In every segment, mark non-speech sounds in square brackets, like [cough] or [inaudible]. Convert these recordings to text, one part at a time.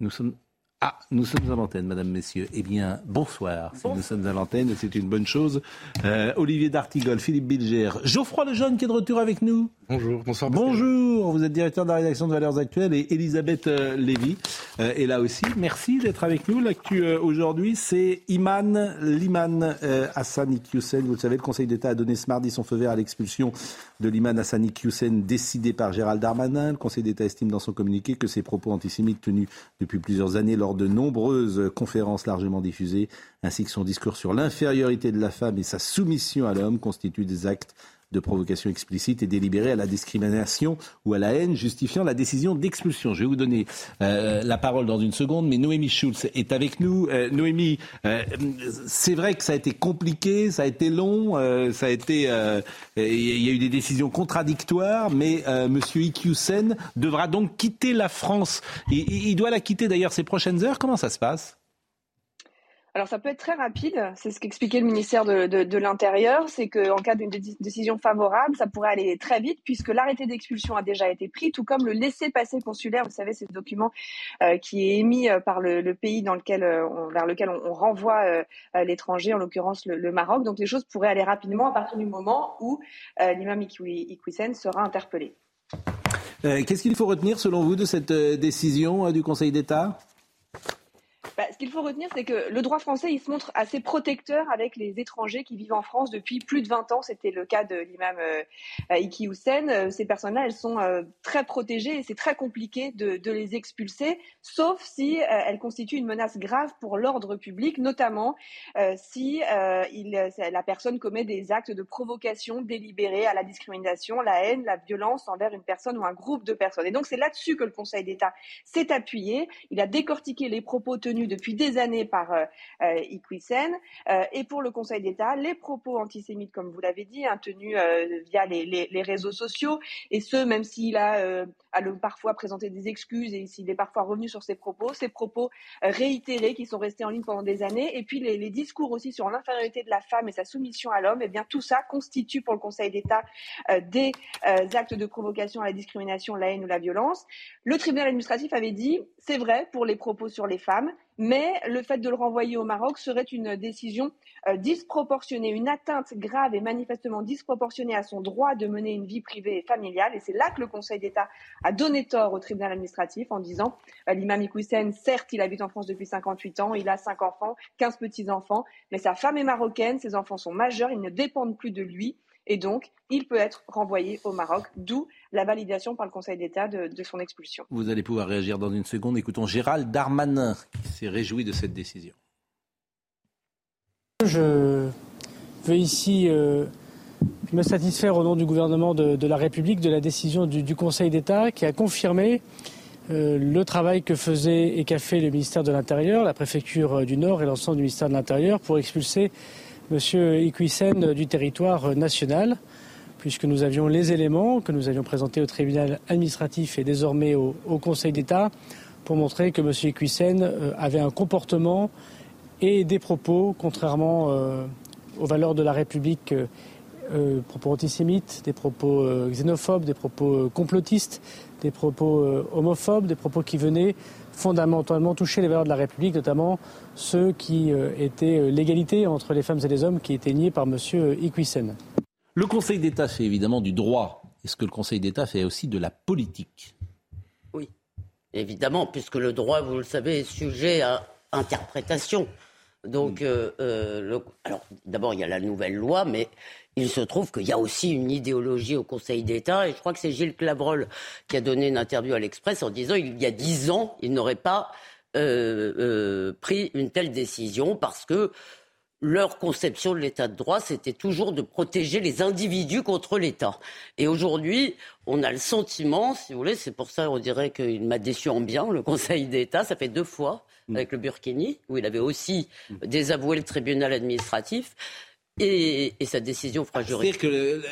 Nous sommes ah, nous sommes à l'antenne, madame, messieurs. Eh bien, bonsoir. Si nous sommes à l'antenne, c'est une bonne chose. Euh, Olivier D'Artigol, Philippe Bilger, Geoffroy Lejeune qui est de retour avec nous. Bonjour, bonsoir. Bonjour, vous êtes directeur de la rédaction de Valeurs Actuelles et Elisabeth euh, Lévy euh, est là aussi. Merci d'être avec nous. L'actu euh, aujourd'hui, c'est Iman Liman Hassani Hussein. Vous le savez, le Conseil d'État a donné ce mardi son feu vert à l'expulsion de Liman Hassani Hussein décidé par Gérald Darmanin. Le Conseil d'État estime dans son communiqué que ses propos antisémites tenus depuis plusieurs années lors de nombreuses conférences largement diffusées, ainsi que son discours sur l'infériorité de la femme et sa soumission à l'homme constituent des actes de provocation explicite et délibérée à la discrimination ou à la haine, justifiant la décision d'expulsion. Je vais vous donner euh, la parole dans une seconde, mais Noémie Schulz est avec nous. Euh, Noémie, euh, c'est vrai que ça a été compliqué, ça a été long, ça a été, il y a eu des décisions contradictoires, mais Monsieur Iqiyoussen devra donc quitter la France. Il doit la quitter d'ailleurs ces prochaines heures. Comment ça se passe? Alors ça peut être très rapide, c'est ce qu'expliquait le ministère de, de, l'Intérieur, c'est qu'en cas d'une décision favorable, ça pourrait aller très vite puisque l'arrêté d'expulsion a déjà été pris, tout comme le laissez-passer consulaire, vous savez, c'est ce document euh, qui est émis euh, par le, le pays dans lequel, euh, vers lequel on, renvoie l'étranger, en l'occurrence le, le, Maroc. Donc les choses pourraient aller rapidement à partir du moment où l'imam Iqwisen sera interpellé. Qu'est-ce qu'il faut retenir selon vous de cette décision du Conseil d'État? Bah, ce qu'il faut retenir, c'est que le droit français, il se montre assez protecteur avec les étrangers qui vivent en France depuis plus de 20 ans. C'était le cas de l'imam euh, Iki Houssen. Euh, ces personnes-là, elles sont euh, très protégées et c'est très compliqué de, les expulser, sauf si euh, elles constituent une menace grave pour l'ordre public, notamment euh, si euh, la personne commet des actes de provocation délibérée à la discrimination, la haine, la violence envers une personne ou un groupe de personnes. Et donc c'est là-dessus que le Conseil d'État s'est appuyé. Il a décortiqué les propos tenus depuis des années par euh, Iqwisen. Euh, et pour le Conseil d'État, les propos antisémites, comme vous l'avez dit, hein, tenus euh, via les, réseaux sociaux, et ce, même s'il a, euh, parfois présenté des excuses et s'il est parfois revenu sur ses propos, ces propos euh, réitérés qui sont restés en ligne pendant des années, et puis les, discours aussi sur l'infériorité de la femme et sa soumission à l'homme, et eh bien tout ça constitue pour le Conseil d'État euh, des actes de provocation à la discrimination, la haine ou la violence. Le tribunal administratif avait dit, c'est vrai pour les propos sur les femmes, mais le fait de le renvoyer au Maroc serait une décision euh, disproportionnée, une atteinte grave et manifestement disproportionnée à son droit de mener une vie privée et familiale. Et c'est là que le Conseil d'État a donné tort au tribunal administratif en disant euh, l'imam Iqwisen, certes, il habite en France depuis 58 ans, il a cinq enfants, 15 petits-enfants, mais sa femme est marocaine, ses enfants sont majeurs, ils ne dépendent plus de lui. Et donc, il peut être renvoyé au Maroc, d'où la validation par le Conseil d'État de, de, son expulsion. Vous allez pouvoir réagir dans une seconde. Écoutons Gérald Darmanin, qui s'est réjoui de cette décision. Je veux ici euh, me satisfaire au nom du gouvernement de, de, la République de la décision du, du Conseil d'État qui a confirmé euh, le travail que faisait et qu'a fait le ministère de l'Intérieur, la préfecture du Nord et l'ensemble du ministère de l'Intérieur pour expulser Monsieur Iqwisen du territoire national, puisque nous avions les éléments que nous avions présentés au tribunal administratif et désormais au, Conseil d'État pour montrer que Monsieur Iqwisen euh, avait un comportement et des propos, contrairement euh, aux valeurs de la République, euh, euh, propos antisémites, des propos xénophobes, des propos complotistes, des propos homophobes, des propos qui venaient fondamentalement toucher les valeurs de la République, notamment ceux qui euh, étaient l'égalité entre les femmes et les hommes qui étaient niés par M. Iqwisen. Le Conseil d'État fait évidemment du droit. Est-ce que le Conseil d'État fait aussi de la politique? Oui, évidemment, puisque le droit, vous le savez, est sujet à interprétation. Donc, euh, euh, le, alors d'abord, il y a la nouvelle loi, mais il se trouve qu'il y a aussi une idéologie au Conseil d'État, et je crois que c'est Gilles Clavrol qui a donné une interview à l'Express en disant il y a dix ans, il n'aurait pas pris une telle décision parce que leur conception de l'état de droit, c'était toujours de protéger les individus contre l'État. Et aujourd'hui, on a le sentiment, si vous voulez, c'est pour ça on dirait qu'il m'a déçu en bien, le Conseil d'État, ça fait deux fois mm. avec le Burkini, où il avait aussi désavoué le tribunal administratif. Et, sa décision fera jurer. C'est-à-dire que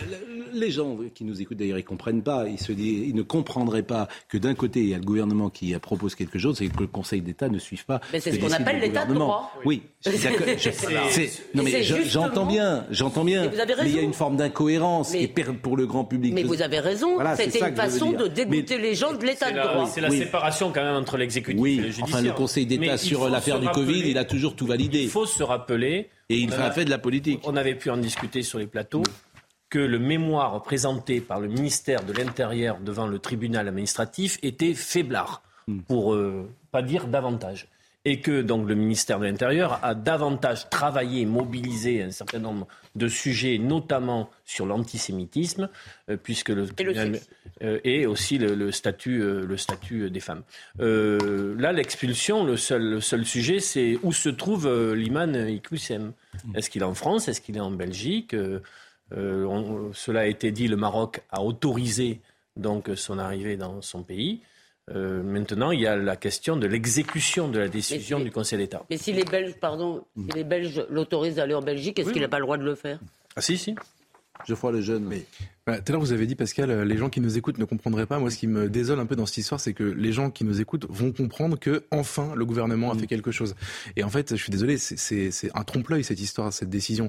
les gens qui nous écoutent d'ailleurs, ils comprennent pas, ils, se disent, ils ne comprendraient pas que d'un côté, il y a le gouvernement qui propose quelque chose et que le Conseil d'État ne suive pas. Mais c'est ce qu'on appelle l'état de droit. Oui, [laughs] [laughs] non mais j'entends bien, j'entends bien. Mais, il y a une forme d'incohérence pour le grand public. Mais vous avez raison. C'était une façon de dégoûter les gens de l'état de droit. C'est la séparation quand même entre l'exécutif et le judiciaire. Enfin, le Conseil d'État sur l'affaire du Covid, il a toujours tout validé. Il faut se rappeler et il a fait de la politique. On avait pu en discuter sur les plateaux que le mémoire présenté par le ministère de l'Intérieur devant le tribunal administratif était faiblard, hmm. pour euh, pas dire davantage et que donc le ministère de l'Intérieur a davantage travaillé, mobilisé un certain nombre de sujets, notamment sur l'antisémitisme, euh, puisque le, et, euh, aussi le, statut, euh, le statut des femmes. là, l'expulsion, le seul, le seul sujet, c'est où se trouve l'imam Iqwissem. Est-ce qu'il est en France? Est-ce qu'il est en Belgique? Cela a été dit, le Maroc a autorisé donc son arrivée dans son pays. Euh, maintenant, il y a la question de l'exécution de la décision du Conseil d'État. Mais si les Belges, pardon, si les Belges l'autorisent à aller en Belgique, est-ce qu'il n'a pas le droit de le faire? Ah si, si. Geoffroy le jeune. Mais... Bah, tout à l'heure, vous avez dit, Pascal, euh, les gens qui nous écoutent ne comprendraient pas. Moi, ce qui me désole un peu dans cette histoire, c'est que les gens qui nous écoutent vont comprendre que, enfin, le gouvernement a mm. fait quelque chose. Et en fait, je suis désolé, c'est un trompe-l'œil, cette histoire, cette décision.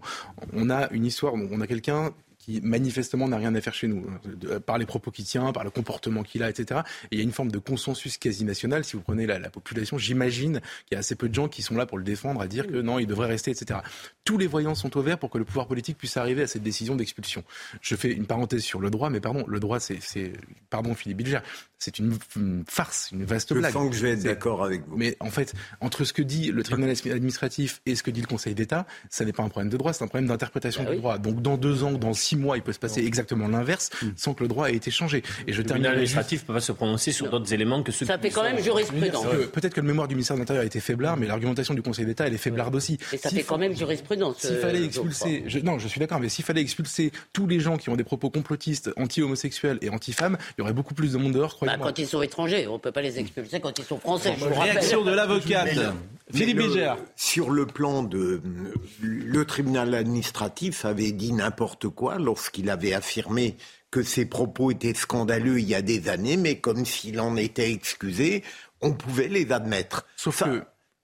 On a une histoire, on a quelqu'un qui manifestement n'a rien à faire chez nous, euh, par les propos qu'il tient, par le comportement qu'il a, etc. Et il y a une forme de consensus quasi national. Si vous prenez la, population, j'imagine qu'il y a assez peu de gens qui sont là pour le défendre, à dire que non, il devrait rester, etc. Tous les voyants sont au vert pour que le pouvoir politique puisse arriver à cette décision d'expulsion. Je fais une parenthèse sur le droit, mais pardon, le droit, c'est, pardon Philippe Bilger, c'est une, farce, une vaste blague. Je sens que je vais être d'accord avec vous. Mais en fait, entre ce que dit le tribunal administratif et ce que dit le Conseil d'État, ça n'est pas un problème de droit, c'est un problème d'interprétation bah du droit. Donc dans deux ans, dans six mois, il peut se passer exactement l'inverse mm. sans que le droit ait été changé. Et je le tribunal administratif ne peut pas se prononcer sur d'autres éléments que ceux Ça fait quand même jurisprudence. Peut-être que le mémoire du ministère de l'Intérieur a été faiblard, mais l'argumentation du Conseil d'État, elle est faiblarde aussi. Et ça fait quand même jurisprudence. S'il fallait euh, expulser, non, je suis d'accord, mais s'il fallait expulser tous les gens qui ont des propos complotistes, anti-homosexuels et anti-femmes, il y aurait beaucoup plus de monde dehors, bah, quand ils sont étrangers, on ne peut pas les expulser quand ils sont français. Réaction de l'avocate. Philippe Bégère. Sur le plan de. Le tribunal administratif avait dit n'importe quoi lorsqu'il avait affirmé que ses propos étaient scandaleux il y a des années, mais comme s'il en était excusé, on pouvait les admettre. Sauf que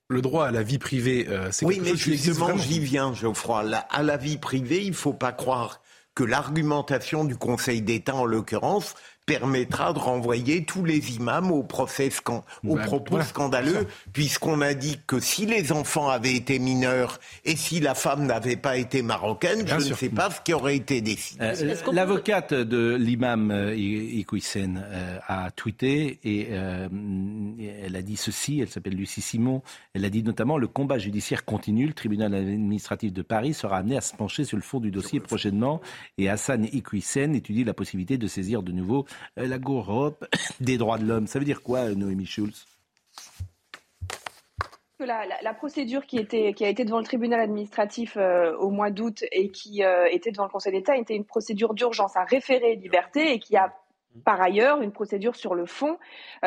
le droit à la vie privée, euh, c'est Oui, mais justement, j'y viens, Geoffroy. à la vie privée, il ne faut pas croire que l'argumentation du Conseil d'État, en l'occurrence, permettra de renvoyer tous les imams au, procès au propos scandaleux, [laughs] puisqu'on a dit que si les enfants avaient été mineurs et si la femme n'avait pas été marocaine, je ne sais pas ce qui aurait été décidé. Euh, l'avocate de l'imam euh, Iqwisen euh, a tweeté et elle a dit ceci, elle s'appelle Lucie Simon, elle a dit notamment le combat judiciaire continue, le tribunal administratif de Paris sera amené à se pencher sur le fond du dossier prochainement et Hassan Iqwisen étudie la possibilité de saisir de nouveau euh, la Cour [coughs] des droits de l'homme. Ça veut dire quoi, Noémie Schulz? La, procédure qui, a été devant le tribunal administratif euh, au mois d'août et qui euh, était devant le Conseil d'État était une procédure d'urgence, un référé liberté et qui a par ailleurs une procédure sur le fond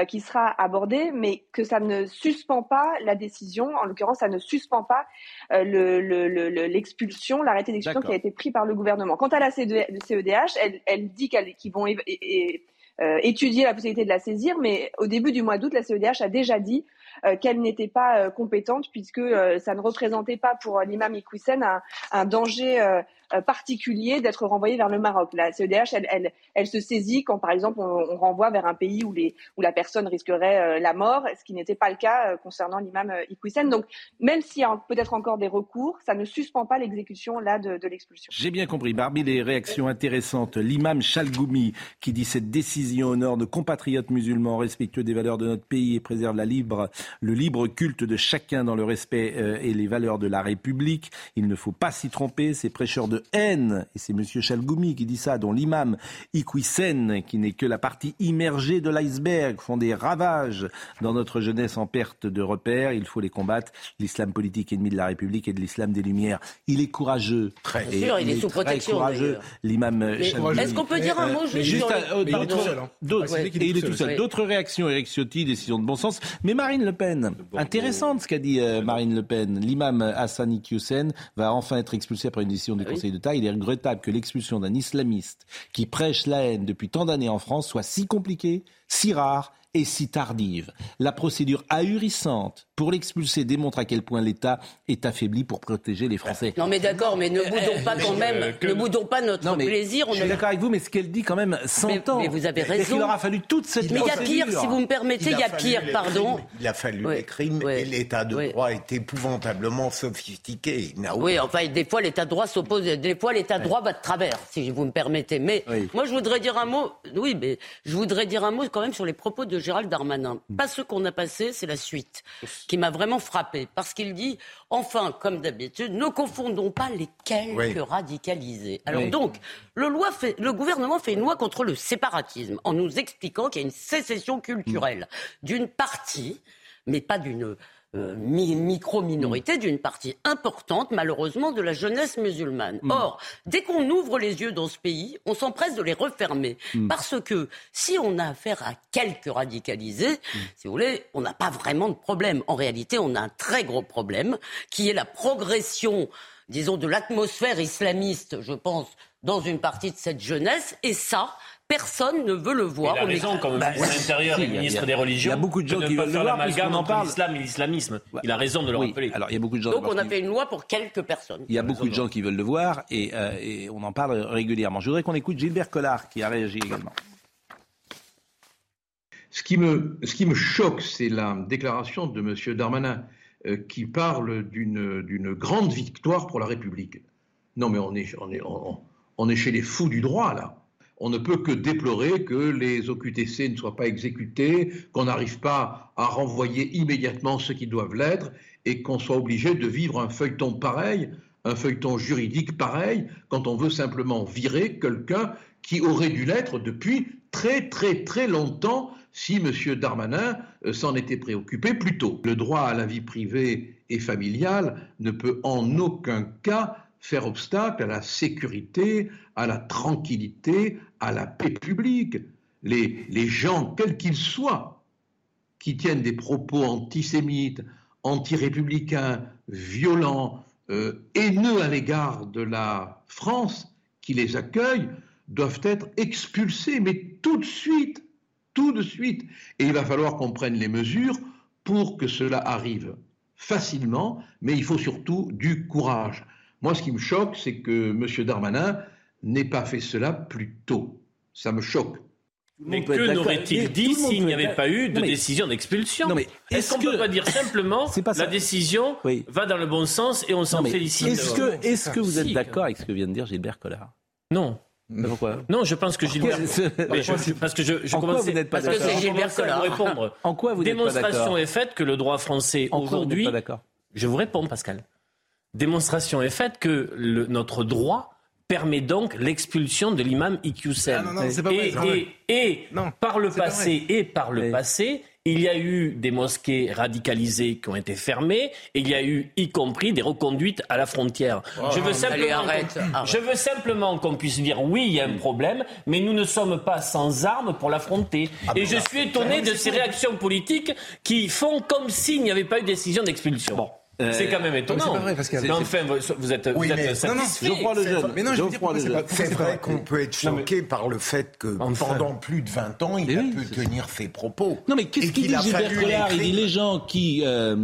qui sera abordée, mais que ça ne suspend pas la décision. En l'occurrence, ça ne suspend pas l'expulsion, le, l'arrêté d'expulsion qui a été pris par le gouvernement. Quant à la CEDH, elle, elle dit qu'ils vont euh, étudier la possibilité de la saisir, mais au début du mois d'août, la CEDH a déjà dit euh, qu'elle n'était pas euh, compétente puisque ça ne représentait pas pour l'imam Iqwisen un, un danger euh, particulier d'être renvoyé vers le Maroc. La CEDH, elle, elle, se saisit quand, par exemple, on, renvoie vers un pays où, les, où la personne risquerait euh, la mort, ce qui n'était pas le cas euh, concernant l'imam Iqwisen. Donc, même s'il y a peut-être encore des recours, ça ne suspend pas l'exécution là de, l'expulsion. J'ai bien compris. Parmi les réactions intéressantes, l'imam Chalgoumi qui dit cette décision au nord de compatriotes musulmans respectueux des valeurs de notre pays et préserve la libre, le libre culte de chacun dans le respect et les valeurs de la République. Il ne faut pas s'y tromper. Ces prêcheurs de haine, et c'est M. Chalgoumi qui dit ça, dont l'imam Iqwisen, qui n'est que la partie immergée de l'iceberg, font des ravages dans notre jeunesse en perte de repères. Il faut les combattre. L'islam politique ennemi de la République et de l'islam des Lumières. Il est courageux. Très sûr, il est sous très protection, courageux, l'imam. Est-ce qu'on peut dire un mot juste les- euh, il est tout seul. D'autres, réactions, Eric Ciotti, décision de bon sens. Mais Marine Le Pen, intéressante ce qu'a dit euh, Marine Le Pen. L'imam Hassani Hussein va enfin être expulsé après une décision du Oui. Conseil Il est regrettable que l'expulsion d'un islamiste qui prêche la haine depuis tant d'années en France soit si compliquée, si rare et si tardive. La procédure ahurissante pour l'expulser démontre à quel point l'État est affaibli pour protéger les Français. Non mais d'accord, mais ne boudons pas quand même, euh, que- ne boudons pas notre Non, mais plaisir. on je suis d'accord avec vous, mais ce qu'elle dit quand même s'entend. mais vous avez raison. qu'il aura fallu toute cette Mais il y a pire, si vous me permettez, il y a pire, pardon. crimes. Il a fallu Ouais. les crimes et l'état de droit est épouvantablement sophistiqué. Il n'a Oui, aucun- enfin, des fois, l'état de droit s'oppose, des fois, l'état de droit va de travers, si vous me permettez. Mais Oui. moi, je voudrais dire un mot, oui, mais je voudrais dire un mot quand même sur les propos de Gérald Darmanin. Mm. Pas ce qu'on a passé, c'est la suite, qui m'a vraiment frappé. Parce qu'il dit, enfin, comme d'habitude, ne confondons pas les quelques Oui. radicalisés. Alors Oui. donc, le, loi fait, le gouvernement fait une loi contre le séparatisme, en nous expliquant qu'il y a une sécession culturelle d'une partie, mais pas d'une euh, mi- micro-minorité, d'une partie importante, malheureusement, de la jeunesse musulmane. Or, dès qu'on ouvre les yeux dans ce pays, on s'empresse de les refermer. Parce que si on a affaire à quelques radicalisés, si vous voulez, on n'a pas vraiment de problème. En réalité, on a un très gros problème, qui est la progression, disons, de l'atmosphère islamiste, je pense, dans une partie de cette jeunesse. Et ça, personne ne veut le voir. Il a raison, comme Bah, ministre de l'Intérieur si, et il y a- ministre a- des Religions. il y a beaucoup de gens qui veulent faire le voir, l'amalgame puisqu'on en entre parle. l'islam et l'islamisme. Il a raison de le Oui, rappeler. alors il y a beaucoup de gens. Donc on a qui- fait une loi pour quelques personnes. Il y a beaucoup de gens qui veulent le voir et, euh, et on en parle régulièrement. Je voudrais qu'on écoute Gilbert Collard qui a réagi également. Ce qui me, ce qui me choque, c'est la déclaration de M. Darmanin euh, qui parle d'une d'une grande victoire pour la République. Non, mais on est, on, est, on, on est chez les fous du droit, là. On ne peut que déplorer que les OQTC ne soient pas exécutés, qu'on n'arrive pas à renvoyer immédiatement ceux qui doivent l'être, et qu'on soit obligé de vivre un feuilleton pareil, un feuilleton juridique pareil, quand on veut simplement virer quelqu'un qui aurait dû l'être depuis très très très longtemps si M. Darmanin euh, s'en était préoccupé plus tôt. Le droit à la vie privée et familiale ne peut en aucun cas faire obstacle à la sécurité, à la tranquillité, à la paix publique. Les, gens, quels qu'ils soient, qui tiennent des propos antisémites, anti-républicains, violents, euh, haineux à l'égard de la France, qui les accueille, doivent être expulsés, mais tout de suite, tout de suite. Et il va falloir qu'on prenne les mesures pour que cela arrive facilement, mais il faut surtout du courage. Moi, ce qui me choque, c'est que M. Darmanin n'ait pas fait cela plus tôt. Ça me choque. Mais que d'accord. n'aurait-il dit s'il n'y avait d'accord. pas eu de mais- décision d'expulsion? Est-ce qu'on ne que- peut pas dire simplement C'est pas la décision Oui. va dans le bon sens et on s'en félicite Est-ce que, est-ce que vous êtes d'accord avec ce que vient de dire Gilbert Collard? Non. Pourquoi Non, je pense que Gilbert. Mais je- parce que je, je En quoi commençais- vous n'êtes pas parce que d'accord je Gilbert à vous Collard. répondre. En quoi vous n'êtes pas Démonstration d'accord est faite que le droit français aujourd'hui. pas d'accord Je vous réponds, Pascal. Démonstration est faite que le- notre droit permet donc l'expulsion de l'imam Iqiyoussen. Ah, non, non, c'est pas et, vrai. et- et Non, par le passé et par le Oui. passé, il y a eu des mosquées radicalisées qui ont été fermées et il y a eu, y compris, des reconduites à la frontière. je veux Allez, simplement, arrête, qu'on- arrête. je veux simplement qu'on puisse dire oui, il y a un problème, mais nous ne sommes pas sans armes pour l'affronter. et je suis étonné de ces réactions politiques qui font comme s'il n'y avait pas eu de décision d'expulsion. C'est quand même étonnant. c'est pas vrai, Pascal. Mais enfin, vous, vous êtes, Oui, vous êtes mais- satisfait. Geoffroy Lejeune. Mais non, je veux dire pourquoi c'est vrai qu'on peut être choqué par le fait que Enfin. pendant plus de 20 ans, il Mais a oui, pu tenir ses propos. Non, mais qu'est-ce qu'il dit a Gilbert Collard? Il dit les gens qui euh,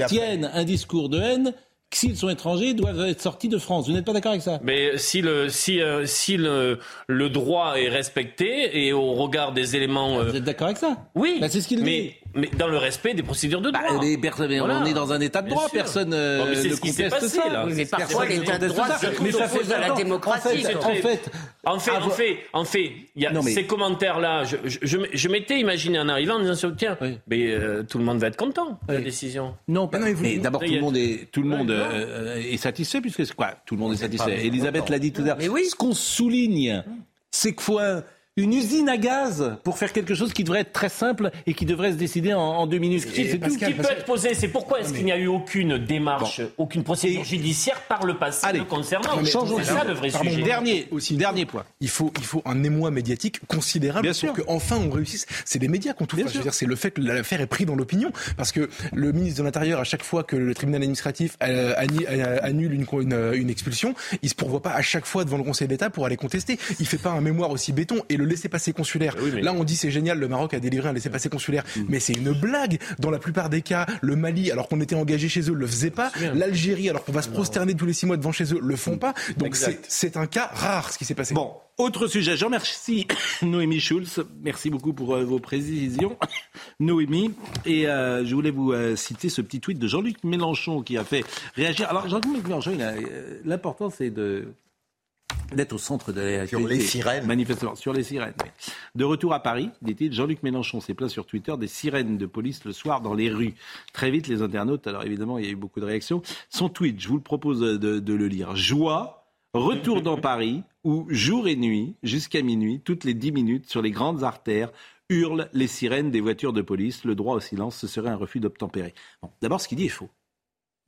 a tiennent un discours de haine, s'ils sont étrangers, doivent être sortis de France. Vous n'êtes pas d'accord avec ça? Mais si le si euh, si le, le droit est respecté et au regard des éléments, euh, Vous êtes d'accord avec ça? Oui. Bah, c'est ce qu'il dit. Mais dans le respect des procédures de Bah, droit. les personnes- mais Voilà. On est dans un état de Bien droit, sûr. personne Bon, mais euh, c'est ne ce qui s'est conteste passé, ça. là. Mais Personne parfois, l'état de droit s'oppose fait à la 20 ans. démocratie. En fait, en fait, En fait, en fait, il y a Non, mais- ces commentaires-là. Je, je, je, je m'étais imaginé en arrivant en disant tiens, Oui. mais euh, tout le monde va être content de la décision. Non, pas- non, mais mais d'abord tout le a- monde est tout le monde euh, est satisfait puisque c'est quoi? Tout le monde est satisfait. Elisabeth l'a dit tout à l'heure. Mais oui. Ce qu'on souligne, c'est qu'il faut un- une usine à gaz pour faire quelque chose qui devrait être très simple et qui devrait se décider en, en deux minutes. C'est tout. Pascal, qui peut être posé, c'est pourquoi est-ce qu'il n'y a eu aucune démarche, aucune procédure judiciaire par le passé Allez, le concernant changeons ça le vrai Pardon, sujet. Dernier, Aussi. dernier point. Il faut, il faut un émoi médiatique considérable Bien pour sûr. que enfin on réussisse. C'est les médias qu'on sûr. dire, c'est le fait que l'affaire est prise dans l'opinion, parce que le ministre de l'Intérieur, à chaque fois que le tribunal administratif euh, euh, annule une, une, une expulsion, il se pourvoit pas à chaque fois devant le Conseil d'État pour aller contester. Il fait pas un mémoire aussi béton et le laisser passer consulaire. Oui, mais- Là, on dit c'est génial, le Maroc a délivré un laisser passer consulaire, mais c'est une blague. Dans la plupart des cas, le Mali, alors qu'on était engagé chez eux, le faisait pas. L'Algérie, alors qu'on va se prosterner tous les six mois devant chez eux, le font pas. Donc c'est un cas rare ce qui s'est passé. Bon, autre sujet. Je remercie [coughs] Noémie Schulz. Merci beaucoup pour euh, vos précisions, [coughs] Noémie. Et euh, je voulais vous euh, citer ce petit tweet de Jean-Luc Mélenchon qui a fait réagir. Alors, Jean-Luc Mélenchon, l'important, c'est de d'être au centre de la Sur les sirènes. Manifestement, sur les sirènes. oui. De retour à Paris, dit-il, Jean-Luc Mélenchon s'est plaint sur Twitter des sirènes de police le soir dans les rues. Très vite, les internautes, alors évidemment, il y a eu beaucoup de réactions. Son tweet, je vous le propose de, de le lire. Joie, retour dans Paris, où jour et nuit, jusqu'à minuit, toutes les dix minutes, sur les grandes artères, hurlent les sirènes des voitures de police. Le droit au silence, ce serait un refus d'obtempérer. Bon, d'abord, ce qu'il dit est faux.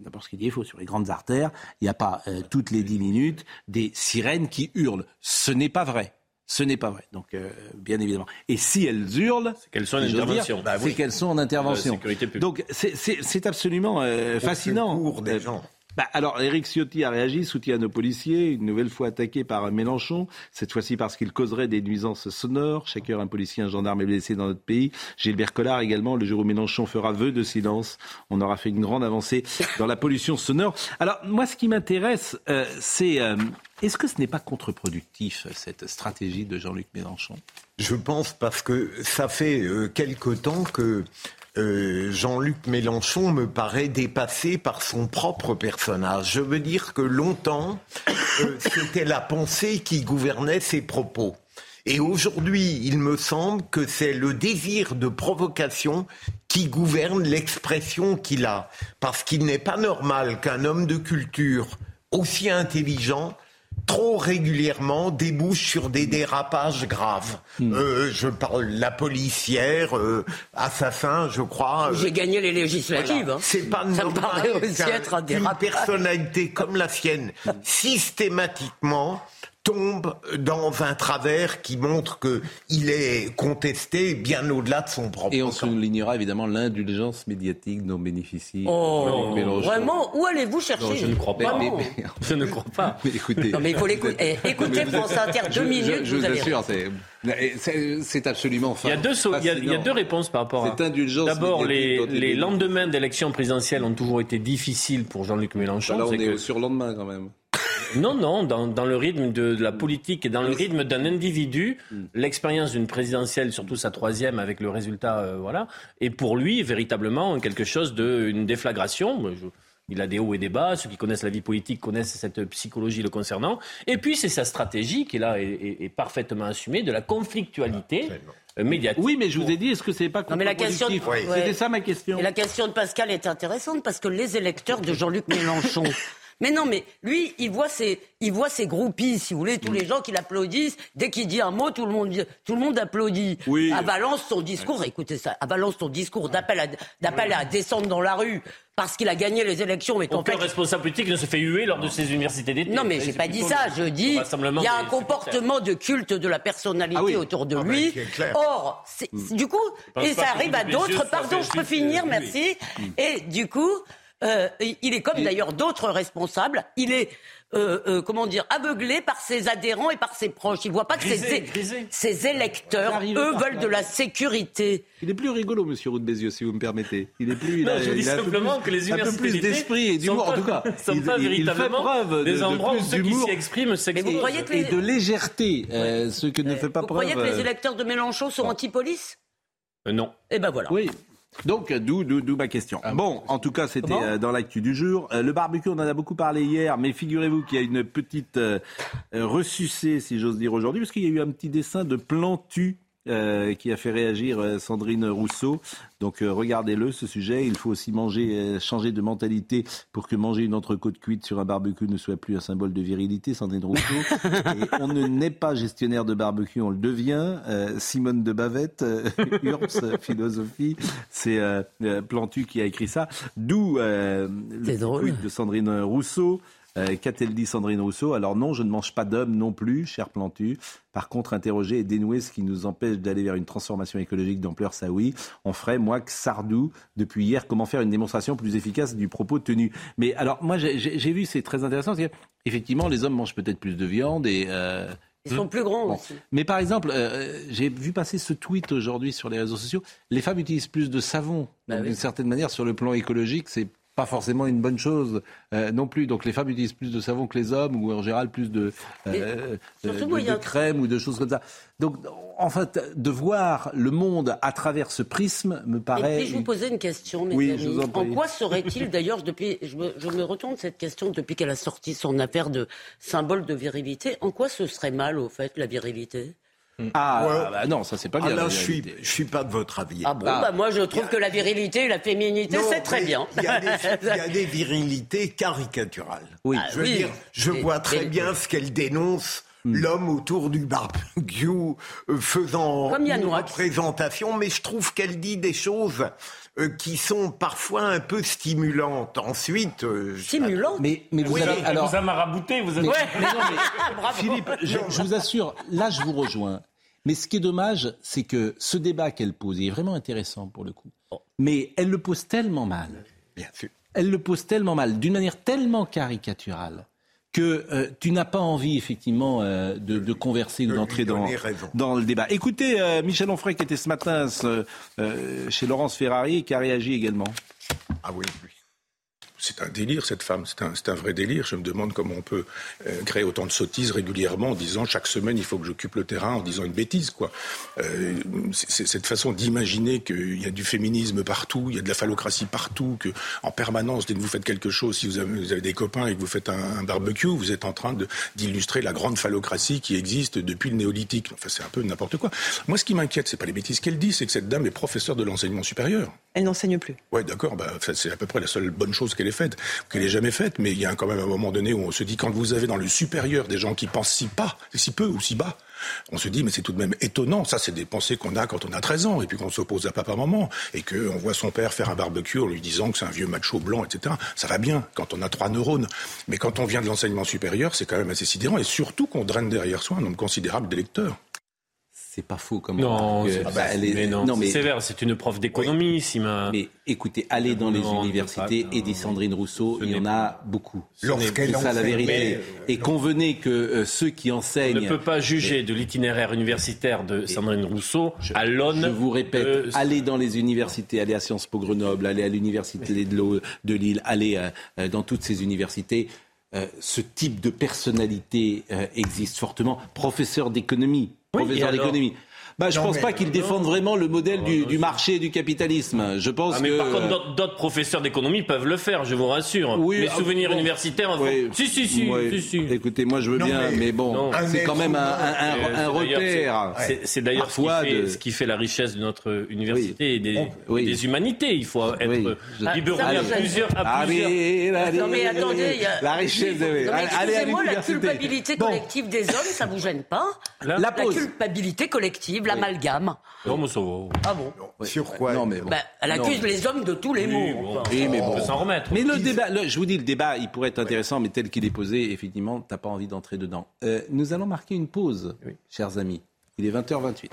D'abord, ce qu'il dit est faux. Sur les grandes artères, il n'y a pas euh, toutes les 10 minutes des sirènes qui hurlent. Ce n'est pas vrai. Ce n'est pas vrai. Donc, euh, bien évidemment. Et si elles hurlent, qu'elles sont en intervention. Bah c'est oui. qu'elles sont en intervention. La sécurité publique. Donc, c'est- c'est c'est absolument euh, fascinant. des gens. Bah, alors, Éric Ciotti a réagi, soutien à nos policiers, une nouvelle fois attaqué par Mélenchon, cette fois-ci parce qu'il causerait des nuisances sonores. Chaque heure, un policier, un gendarme est blessé dans notre pays. Gilbert Collard également, le jour où Mélenchon fera vœu de silence, on aura fait une grande avancée dans la pollution sonore. Alors, moi, ce qui m'intéresse, euh, c'est euh, est-ce que ce n'est pas contre-productif, cette stratégie de Jean-Luc Mélenchon? Je pense parce que ça fait euh, quelque temps que euh, Jean-Luc Mélenchon me paraît dépassé par son propre personnage. Je veux dire que longtemps, euh, c'était la pensée qui gouvernait ses propos. Et aujourd'hui, il me semble que c'est le désir de provocation qui gouverne l'expression qu'il a. Parce qu'il n'est pas normal qu'un homme de culture aussi intelligent trop régulièrement débouche sur des dérapages graves. Euh, je parle la policière, euh, assassin, je crois. J'ai gagné les législatives. Voilà. hein. C'est pas Ça me normal paraît aussi être un dérapage. personnalité comme la sienne, systématiquement, tombe dans un travers qui montre que il est contesté bien au-delà de son propre Et on camp. soulignera évidemment l'indulgence médiatique dont bénéficie Oh, Jean-Luc Mélenchon. vraiment Où allez-vous chercher Non, je ne crois pas. Vraiment. Mais- mais- Je ne crois pas. [laughs] mais écoutez, Non, mais il faut l'écouter. Eh, écoutez [laughs] France Inter, deux je- minutes, Je, je vous assure, c'est- c'est c'est absolument Il y a deux, so- il y a- il y a deux réponses par rapport à. Cette indulgence D'abord, les, les est- lendemains d'élections présidentielles ont toujours été difficiles pour Jean-Luc Mélenchon. Là, on C'est est que- au surlendemain quand même. Non, non, dans, dans le rythme de, de la politique et dans le rythme d'un individu, Hmm. l'expérience d'une présidentielle, surtout sa troisième, avec le résultat, euh, voilà, est pour lui véritablement quelque chose de une déflagration. Je- il a des hauts et des bas. Ceux qui connaissent la vie politique connaissent cette psychologie le concernant. Et puis c'est sa stratégie qui là est, est- est parfaitement assumée de la conflictualité euh, médiatique. Oui, mais je vous ai dit, est-ce que c'est pas Non, mais la question de-. C'était ça ma question. Et la question de Pascal est intéressante parce que les électeurs de Jean-Luc Mélenchon. [laughs] Mais non, mais lui, il voit ses, il voit ses groupies, si vous voulez, tous les gens qui l'applaudissent. Dès qu'il dit un mot, tout le monde, tout le monde applaudit. Oui. À Valence, son discours, écoutez ça, à Valence, son discours d'appel à, d'appel à descendre dans la rue parce qu'il a gagné les élections, mais Aucun fait, responsable politique ne se fait huer lors de ses universités d'été. non, mais j'ai pas dit ça. Je dis, il y a un comportement de culte de la personnalité Ah oui. autour de Ah lui. clair. Or, c'est- du coup, et ça arrive à d'autres. Pardon, je peux juste, finir, euh, merci. Et du coup, euh, il est comme d'ailleurs d'autres responsables. Il est euh, euh, comment dire, aveuglé par ses adhérents et par ses proches. Il voit pas que Grisé, ses, grisé. ses électeurs, eux, pas. veulent de la sécurité. Il est plus rigolo, Monsieur Roux de Bézieux, si vous me permettez. Il est plus. il Non, a- je dis a simplement plus- que les un peu universités plus d'esprit et d'humour, en tout cas. sont il, pas il- il fait véritablement preuve de, des de endroits où plus ceux qui s'y expriment vous s'expriment. croyez que et les, de légèreté, euh, ce que ne fait pas vous preuve. croyez que les électeurs de Mélenchon sont anti-police? Euh, non. Eh ben voilà. Oui. Donc, d'où, d'où, ma question. Ah, bon, en tout cas, c'était euh, dans l'actu du jour. Euh, le barbecue, on en a beaucoup parlé hier, mais figurez-vous qu'il y a une petite euh, euh, ressucée, si j'ose dire, aujourd'hui, parce qu'il y a eu un petit dessin de Plantu euh, qui a fait réagir euh, Sandrine Rousseau. Donc euh, regardez-le, ce sujet. Il faut aussi manger, euh, changer de mentalité pour que manger une entrecôte cuite sur un barbecue ne soit plus un symbole de virilité, Sandrine Rousseau. [laughs] Et on ne n'est pas gestionnaire de barbecue, on le devient. Simone de Bavette, [laughs] philosophie, c'est Plantu qui a écrit ça. D'où le tweet de Sandrine Rousseau. Euh, Qu'a-t-elle dit Sandrine Rousseau? Alors non, je ne mange pas d'hommes non plus, cher Plantu. Par contre, interroger et dénouer ce qui nous empêche d'aller vers une transformation écologique d'ampleur, ça oui. On ferait, moi, que Sardou, depuis hier, comment faire une démonstration plus efficace du propos tenu. Mais alors, moi, j'ai- vu, c'est très intéressant, parce que, effectivement, les hommes mangent peut-être plus de viande et... euh, Ils sont plus grands Bon. aussi. mais par exemple, euh, j'ai vu passer ce tweet aujourd'hui sur les réseaux sociaux. Les femmes utilisent plus de savon. Bah oui. d'une certaine manière, sur le plan écologique, c'est pas forcément une bonne chose euh, non plus. Donc les femmes utilisent plus de savon que les hommes, ou en général plus de, euh, de- de un- crème ou de choses comme ça. Donc en fait, de voir le monde à travers ce prisme me Et paraît. puis je vous posais une question, mes Oui, amis. je vous en prie. quoi serait-il [laughs] d'ailleurs depuis je me, je me retourne cette question depuis qu'elle a sorti son affaire de symbole de virilité. En quoi ce serait mal au fait la virilité? Ah Ouais. bah non, ça c'est pas Ah bien. là, la je suis, je suis pas de votre avis. Ah bon Ah. bah moi je trouve que la virilité et la féminité c'est très bien. Il y, a des, [laughs] il y a des virilités caricaturales. Oui. Ah, Je veux oui. dire, je Et- vois très et- bien ce qu'elle dénonce. Hmm. L'homme autour du barbecue euh, faisant Comme une représentation, mais je trouve qu'elle dit des choses euh, qui sont parfois un peu stimulantes. Ensuite, euh, je- Stimulant. Mais, mais vous Oui, avez alors. vous a marabouté, vous êtes... Mais- mais non, mais- [laughs] Philippe, je, je vous assure, là je vous rejoins. Mais ce qui est dommage, c'est que ce débat qu'elle pose il est vraiment intéressant pour le coup. Mais elle le pose tellement mal. bien sûr. Elle le pose tellement mal, d'une manière tellement caricaturale, que euh, tu n'as pas envie effectivement euh, de, de converser ou De d'entrer dans, le débat. Écoutez, euh, Michel Onfray qui était ce matin ce- chez Laurence Ferrari et qui a réagi également. Ah oui, oui. C'est un délire, cette femme. C'est un, un vrai délire. Je me demande comment on peut euh, créer autant de sottises régulièrement en disant chaque semaine il faut que j'occupe le terrain en disant une bêtise, quoi. Euh, c'est, cette façon d'imaginer qu'il y a du féminisme partout, il y a de la phallocratie partout, que en permanence, dès que vous faites quelque chose, si vous avez, vous avez des copains et que vous faites un, un barbecue, vous êtes en train d'illustrer la grande phallocratie qui existe depuis le néolithique. Enfin, c'est un peu n'importe quoi. Moi, ce qui m'inquiète, c'est pas les bêtises qu'elle dit, c'est que cette dame est professeure de l'enseignement supérieur. Elle n'enseigne plus. Ouais, d'accord. Bah, c'est à peu près la seule bonne chose qu'elle ait faite, qu'elle ait jamais faite. Mais il y a quand même un moment donné où on se dit, quand vous avez dans le supérieur des gens qui pensent si si peu ou si bas, on se dit, mais c'est tout de même étonnant. Ça, c'est des pensées qu'on a quand on a 13 ans et puis qu'on s'oppose à papa-maman et qu'on voit son père faire un barbecue en lui disant que c'est un vieux macho blanc, etc. Ça va bien quand on a trois neurones. Mais quand on vient de l'enseignement supérieur, c'est quand même assez sidérant et surtout qu'on draine derrière soi un nombre considérable d'électeurs. C'est pas faux comme Non, Ah bah, elle est- mais non, non, c'est mais- sévère. C'est une prof d'économie, Sima. Mais écoutez, allez dans les Non, universités pas- et dit Sandrine Rousseau, il y en a beaucoup. Lorsqu'elle C'est ça la vérité. Et convenez que euh, ceux qui On enseignent. ne peut pas juger de l'itinéraire universitaire de Sandrine Rousseau à l'aune. Je vous répète, euh, allez dans les universités, allez à Sciences Po Grenoble, allez à l'université de, Lille, allez euh, euh, dans toutes ces universités. Euh, ce type de personnalité euh, existe fortement. Professeur d'économie, Oui, professeur d'économie. Bah, je Non, pense mais- pas qu'ils défendent vraiment le modèle du, du marché et du capitalisme. Je pense Ah, mais que par contre, d'autres- d'autres professeurs d'économie peuvent le faire, je vous rassure. Oui, Les ah, souvenirs bon. universitaires. Oui. Si, si, si, si. Écoutez, moi je veux Non, bien, mais, mais- bon, Non. c'est quand même un, un- un- Euh, un c'est d'ailleurs- repère. c'est- C'est c'est d'ailleurs ce, qui Parfois fait- de- ce qui fait la richesse de notre université et des, Oui. des humanités. Il faut être Oui. Je- libéraux Ah, à plusieurs. À Ah, Non mais attendez, il y a... la richesse. De- excusez-moi, la culpabilité collective des hommes, ça vous gêne pas La culpabilité collective, l'amalgame. Non, mais ça va. Ah bon Sur quoi Non, mais bon. Bah, Elle Non. accuse les hommes de tous les Oui, mots. bon. Oui, mais On peut s'en remettre. Mais le débat, le- je vous dis, le débat, il pourrait être intéressant, mais tel qu'il est posé, effectivement, t'as pas envie d'entrer dedans. Euh, nous allons marquer une pause, Oui. chers amis. Il est 20h28.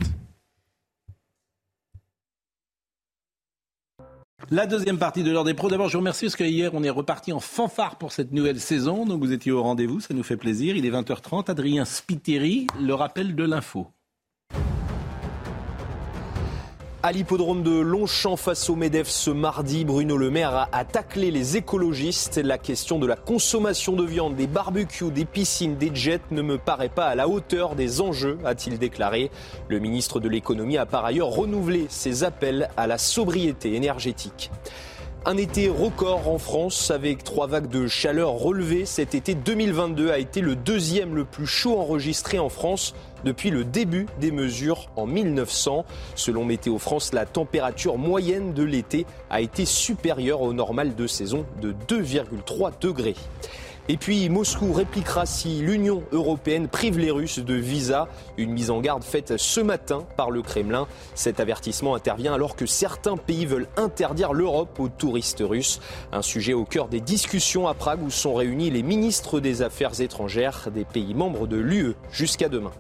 La deuxième partie de l'heure des pros. D'abord, je vous remercie parce que hier, on est reparti en fanfare pour cette nouvelle saison. Donc, vous étiez au rendez-vous. Ça nous fait plaisir. Il est 20h30. Adrien Spiteri, le rappel de l'info. À l'hippodrome de Longchamp face au MEDEF ce mardi, Bruno Le Maire a, a taclé les écologistes. La question de la consommation de viande, des barbecues, des piscines, des jets ne me paraît pas à la hauteur des enjeux, a-t-il déclaré. Le ministre de l'économie a par ailleurs renouvelé ses appels à la sobriété énergétique. Un été record en France avec trois vagues de chaleur relevées. Cet été 2022 a été le deuxième le plus chaud enregistré en France depuis le début des mesures en 1900. Selon Météo France, la température moyenne de l'été a été supérieure au normal de saison de 2,3 degrés. Et puis Moscou répliquera si l'Union européenne prive les Russes de visa. Une mise en garde faite ce matin par le Kremlin. Cet avertissement intervient alors que certains pays veulent interdire l'Europe aux touristes russes. Un sujet au cœur des discussions à Prague où sont réunis les ministres des Affaires étrangères des pays membres de l'UE jusqu'à demain.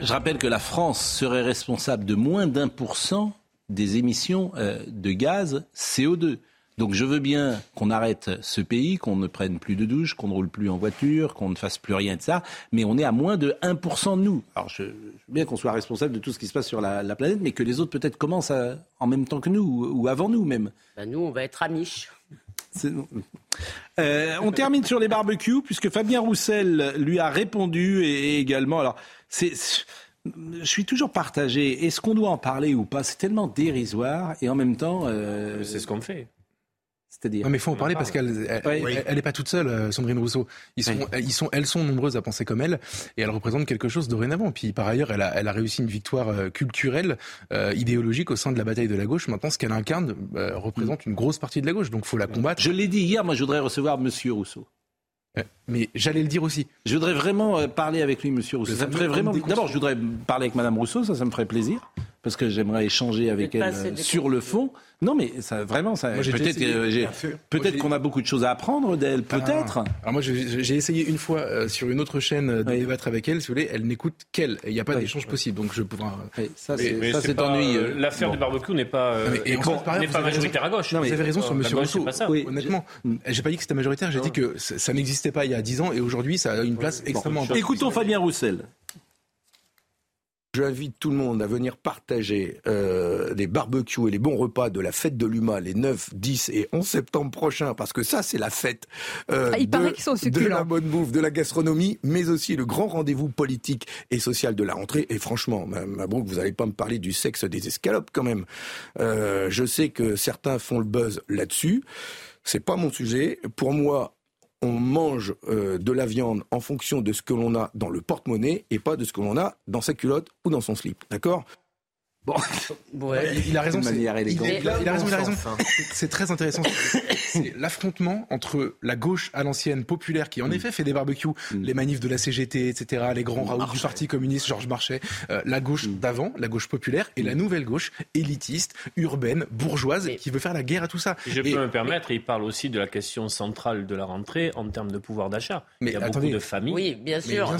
Je rappelle que la France serait responsable de moins d'un pour cent des émissions euh, de gaz CO2. Donc je veux bien qu'on arrête ce pays, qu'on ne prenne plus de douche, qu'on ne roule plus en voiture, qu'on ne fasse plus rien de ça, mais on est à moins de 1% de nous. Alors je, je veux bien qu'on soit responsable de tout ce qui se passe sur la, la planète, mais que les autres peut-être commencent à- en même temps que nous, ou, ou avant nous même. Ben, nous, on va être amiches. C'est- Euh, on termine sur les barbecues puisque Fabien Roussel lui a répondu et, et également. Alors, c'est, je suis toujours partagé. Est-ce qu'on doit en parler ou pas? C'est tellement dérisoire et en même temps, euh, C'est ce qu'on fait. C'est-à-dire. Non mais il faut en parler parce qu'elle elle, Oui. elle- elle est pas toute seule, euh, Sandrine Rousseau. Ils sont, Oui. ils sont, elles sont nombreuses à penser comme elle et elles représentent quelque chose dorénavant. Puis par ailleurs, elle a, elle a réussi une victoire euh, culturelle, euh, idéologique au sein de la bataille de la gauche. Maintenant, ce qu'elle incarne euh, représente une grosse partie de la gauche, donc faut la combattre. Je l'ai dit hier. Moi, je voudrais recevoir Monsieur Rousseau. Mais j'allais le dire aussi. Je voudrais vraiment parler avec lui, Monsieur Rousseau. Ça me ferait vraiment. D'abord, je voudrais parler avec Madame Rousseau. Ça, ça me ferait plaisir parce que j'aimerais échanger avec elle euh, sur le fond. Non, mais ça, vraiment, ça. Peut-être, euh, peut-être j'ai- qu'on a beaucoup de choses à apprendre d'elle. Peut-être. Ah. Alors moi, j'ai essayé une fois euh, sur une autre chaîne euh, de Oui. débattre avec elle. Si vous voulez, elle n'écoute qu'elle. Il n'y a pas Oui. d'échange possible. Donc je pourrais. Oui, ça, c'est, ennuyeux. L'affaire Bon. du barbecue n'est pas, euh, majoritaire à gauche. Non, mais- Vous avez raison sur gauche, Rousseau. Honnêtement, j'ai pas dit que c'était majoritaire. J'ai dit que ça, ça n'existait pas il y a 10 ans et aujourd'hui, ça a une place extrêmement importante. Écoutons Fabien Roussel. J'invite tout le monde à venir partager euh, les barbecues et les bons repas de la fête de l'UMA les 9, 10 et 11 septembre prochains, parce que ça, c'est la fête euh, Ah, il de, sont la bonne bouffe, de la gastronomie, mais aussi le grand rendez-vous politique et social de la rentrée. Et franchement, Mabrouk, vous n'allez pas me parler du sexe des escalopes quand même. Euh, je sais que certains font le buzz là-dessus. C'est pas mon sujet. Pour moi, on mange euh, de la viande en fonction de ce que l'on a dans le porte-monnaie et pas de ce que l'on a dans sa culotte ou dans son slip. D'accord? Bon, Ouais. Il, il a raison. Il, a, il a raison, il a raison. C'est- très intéressant. C'est l'affrontement entre la gauche à l'ancienne populaire qui en effet fait des barbecues, les manifs de la CGT, etc., les grands raouts du Parti communiste, Georges Marchais, euh, la gauche d'avant, la gauche populaire, et la nouvelle gauche élitiste, urbaine, bourgeoise, Mais- qui veut faire la guerre à tout ça. Si je Et- peux me permettre, il parle aussi de la question centrale de la rentrée en termes de pouvoir d'achat. Mais il y a attendez. beaucoup de familles. Oui, bien Mais sûr. bien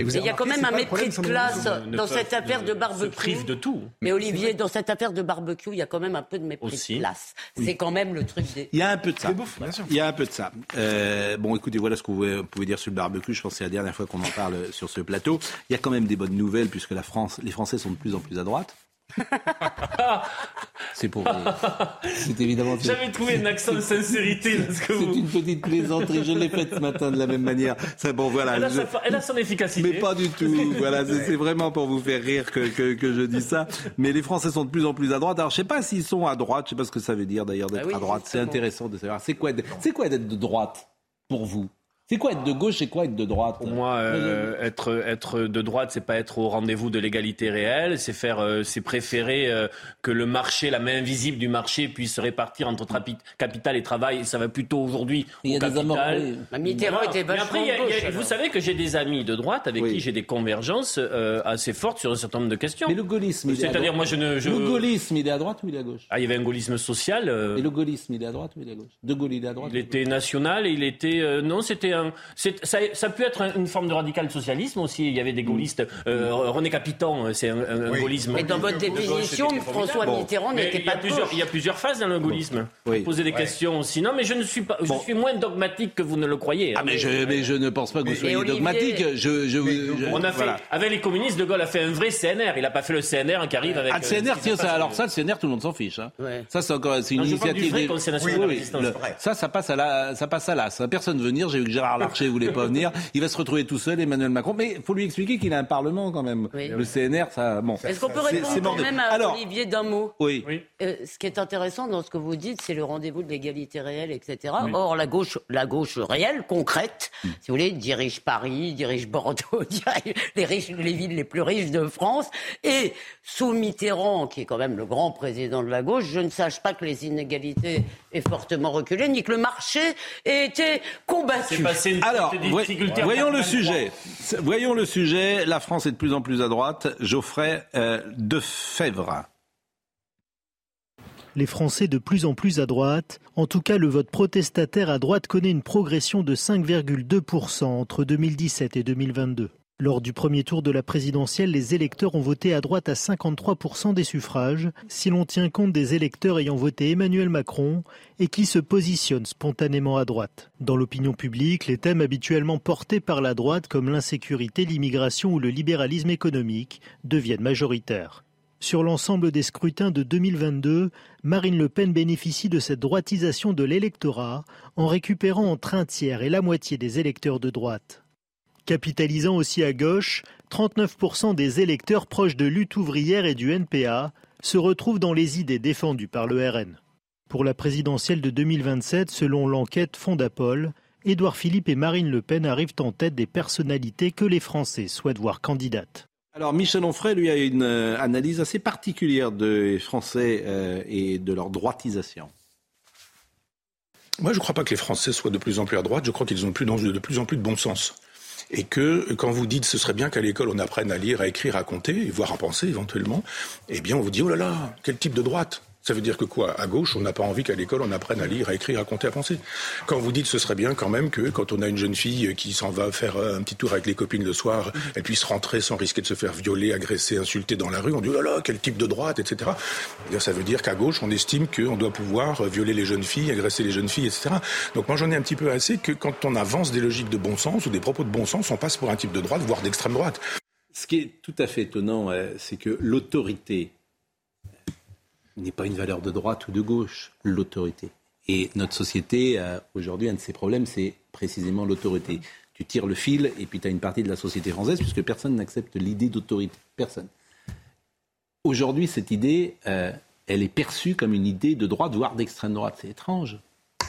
Et il y a quand même un mépris de classe dans cette affaire de se barbecue. privent de tout. Mais Olivier, dans cette affaire de barbecue, il y a quand même un peu de mépris Aussi. de classe. C'est quand même le truc des. Il y a un peu de ça. Bouffe. Il y a un peu de ça. Euh, bon, écoutez, voilà ce que vous pouvez, vous pouvez dire sur le barbecue. Je pense que c'est la dernière fois qu'on en parle sur ce plateau. Il y a quand même des bonnes nouvelles puisque la France, les Français sont de plus en plus à droite. C'est pour. C'est évidemment. J'avais trouvé un accent de sincérité C'est vous. une petite plaisanterie. Je l'ai faite ce matin de la même manière. Bon, voilà. Elle a, Je- sa- elle a son efficacité. Mais pas du tout. Voilà, c'est vraiment pour vous faire rire que, que, que je dis ça. Mais les Français sont de plus en plus à droite. Alors, je sais pas s'ils sont à droite. Je sais pas ce que ça veut dire d'ailleurs d'être Ah oui, à droite. C'est intéressant de savoir. C'est quoi, d'être- c'est quoi d'être de droite pour vous? C'est quoi être de gauche et quoi être de droite Pour moi, euh, être, être de droite, c'est pas être au rendez-vous de l'égalité réelle, c'est faire, euh, c'est préférer euh, que le marché, la main invisible du marché, puisse se répartir entre capital et travail. Et ça va plutôt aujourd'hui Il y au a des capital. amorés. Bah, Mitterrand Voilà. était Mais vachement après, y a- de il y a- gauche, vous savez que j'ai des amis de droite avec Oui. qui j'ai des convergences euh, assez fortes sur un certain nombre de questions. Mais le gaullisme, il est à C'est-à-dire, droite. moi, je ne. Je... Le gaullisme, il est à droite ou il est à gauche Ah, il y avait un gaullisme social. euh, Et le gaullisme, il est à droite ou il est à gauche? De Gaulle, il est à droite Il était national et il était. euh, non, c'était un, ça, ça peut être un- une forme de radical socialisme aussi. Il y avait des gaullistes. euh, René Capitan, c'est un, un- un Oui. gaullisme. Mais dans votre gauche, définition. François Mitterrand n'était il y a pas plusieurs, gauche. Il y a plusieurs phases dans le gaullisme. Oui. Poser des questions aussi. Non, mais je ne suis pas. Je Bon. suis moins dogmatique que vous ne le croyez. hein. Ah mais je, mais je ne pense pas que vous soyez Olivier- dogmatique. Je, je, je- On a fait, voilà. avec les communistes, De Gaulle a fait un vrai CNR. Il n'a pas fait le CNR qui arrive avec. Ah, le euh, CNR, ce qui tiens, ça, alors ça, le CNR, tout le monde s'en fiche. Hein. Ouais. Ça, c'est encore, c'est une initiative. le- ça, ça passe à la, ça passe à l'as. Personne veut venir. J'ai vu que Gérard Larcher voulait pas venir. Il va se retrouver tout seul, Emmanuel Macron. Mais il faut lui expliquer qu'il a un parlement quand même. Oui. Le CNR, ça, bon. Est-ce qu'on peut répondre quand même à Alors, Olivier d'un mot oui. Euh, ce qui est intéressant dans ce que vous dites, c'est le rendez-vous de l'égalité réelle, etc. Or, la gauche, la gauche réelle, concrète, Mm. si vous voulez, dirige Paris, dirige Bordeaux, [laughs] dirige les, riches, les villes les plus riches de France. Et sous Mitterrand, qui est quand même le grand président de la gauche, je ne sache pas que les inégalités aient fortement reculé, ni que le marché ait été combattu. C'est une Alors, voyons le 83. sujet. Voyons le sujet. La France est de plus en plus à droite. Geoffrey euh, Defebvre. Les Français de plus en plus à droite. En tout cas, le vote protestataire à droite connaît une progression de 5,2% entre 2017 et 2022. Lors du premier tour de la présidentielle, les électeurs ont voté à droite à 53% des suffrages, si l'on tient compte des électeurs ayant voté Emmanuel Macron et qui se positionnent spontanément à droite. Dans l'opinion publique, les thèmes habituellement portés par la droite, comme l'insécurité, l'immigration ou le libéralisme économique, deviennent majoritaires. Sur l'ensemble des scrutins de 2022, Marine Le Pen bénéficie de cette droitisation de l'électorat en récupérant entre un tiers et la moitié des électeurs de droite. Capitalisant aussi à gauche, 39% des électeurs proches de lutte ouvrière et du NPA se retrouvent dans les idées défendues par le RN. Pour la présidentielle de 2027, selon l'enquête Fondapol, Édouard Philippe et Marine Le Pen arrivent en tête des personnalités que les Français souhaitent voir candidates. Alors Michel Onfray, lui, a une euh, analyse assez particulière des Français euh, et de leur droitisation. Moi, je ne crois pas que les Français soient de plus en plus à droite. Je crois qu'ils ont de plus en, de plus en plus de bon sens. Et que quand vous dites ce serait bien qu'à l'école on apprenne à lire, à écrire, à compter, voire à penser éventuellement, eh bien on vous dit oh là là, quel type de droite? Ça veut dire que quoi? À gauche, on n'a pas envie qu'à l'école on apprenne à lire, à écrire, à compter, à penser. Quand vous dites ce serait bien quand même que quand on a une jeune fille qui s'en va faire un petit tour avec les copines le soir, elle puisse rentrer sans risquer de se faire violer, agresser, insulter dans la rue, on dit oh là là, quel type de droite, etc. Eh ça veut dire qu'à gauche, on estime qu'on doit pouvoir violer les jeunes filles, agresser les jeunes filles, etc. Donc moi j'en ai un petit peu assez que quand on avance des logiques de bon sens ou des propos de bon sens, on passe pour un type de droite, voire d'extrême droite. Ce qui est tout à fait étonnant, euh, c'est que l'autorité n'est pas une valeur de droite ou de gauche, l'autorité. Et notre société, euh, aujourd'hui, un de ses problèmes, c'est précisément l'autorité. Tu tires le fil et puis tu as une partie de la société française, puisque personne n'accepte l'idée d'autorité. Personne. Aujourd'hui, cette idée, euh, elle est perçue comme une idée de droite, voire d'extrême droite. C'est étrange.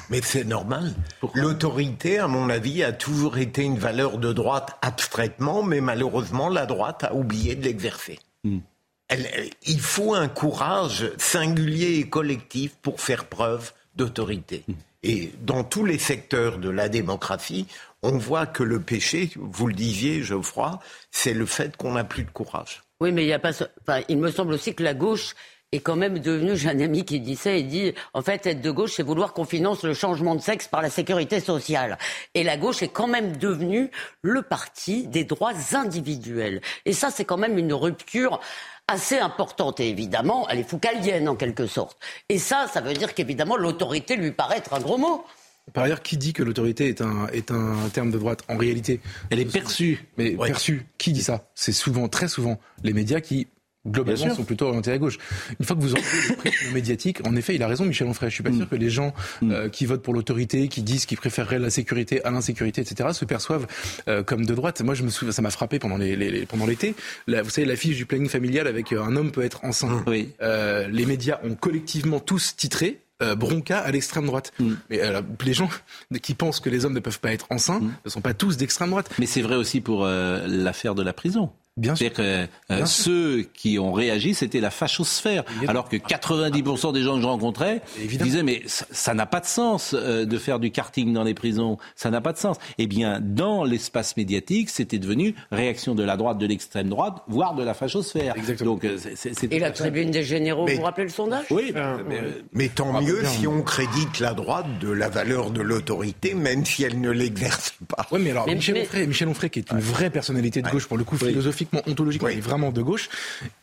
Mais c'est normal. L'autorité, à mon avis, a toujours été une valeur de droite abstraitement, mais malheureusement, la droite a oublié de l'exercer. Elle- elle- il faut un courage singulier et collectif pour faire preuve d'autorité. Et dans tous les secteurs de la démocratie, on voit que le péché, vous le disiez, Geoffroy, c'est le fait qu'on n'a plus de courage. Oui, mais il y a pas. Enfin, il me semble aussi que la gauche est quand même devenue. J'ai un ami qui dit ça. Il dit en fait, être de gauche, c'est vouloir qu'on finance le changement de sexe par la sécurité sociale. Et la gauche est quand même devenue le parti des droits individuels. Et ça, c'est quand même une rupture assez importante. Et évidemment, elle est foucalienne en quelque sorte. Et ça, ça veut dire qu'évidemment, l'autorité lui paraît être un gros mot. Par ailleurs, qui dit que l'autorité est un, est un terme de droite En réalité, elle est perçue. Mais perçue, qui dit ça? C'est souvent, très souvent, les médias qui globalement sont plutôt orientés à gauche. Une fois que vous enlevez le prisme [coughs] médiatique, en effet, il a raison, Michel Onfray. Je suis pas Mm. sûr que les gens euh, qui votent pour l'autorité, qui disent qu'ils préféreraient la sécurité à l'insécurité, etc., se perçoivent euh, comme de droite. Moi, je me souviens, ça m'a frappé pendant les, les- les- pendant l'été. Vous savez, l'affiche du planning familial avec euh, un homme peut être enceint. Oui. Les médias ont collectivement tous titré. euh, bronca à l'extrême droite. Mais euh, les gens [laughs] qui pensent que les hommes ne peuvent pas être enceints ne sont pas tous d'extrême droite. Mais c'est vrai aussi pour euh, l'affaire de la prison. Bien sûr. C'est-à-dire que euh, ceux qui ont réagi, c'était la fachosphère. Alors que 90% des gens que je rencontrais disaient mais ça n'a pas de sens euh, de faire du karting dans les prisons. Ça n'a pas de sens. Eh bien, dans l'espace médiatique, c'était devenu réaction de la droite, de l'extrême droite, voire de la fachosphère. Exactement. Donc, euh, c'est, Et la tribune des généraux, vous vous rappelez le sondage Oui. mais, mais, tant mieux si on crédite la droite de la valeur de l'autorité, même si elle ne l'exerce pas. Oui, mais alors Michel, Onfray, Michel Onfray, qui est une vraie personnalité de gauche, pour le coup, philosophique ontologiquement, il est vraiment de gauche.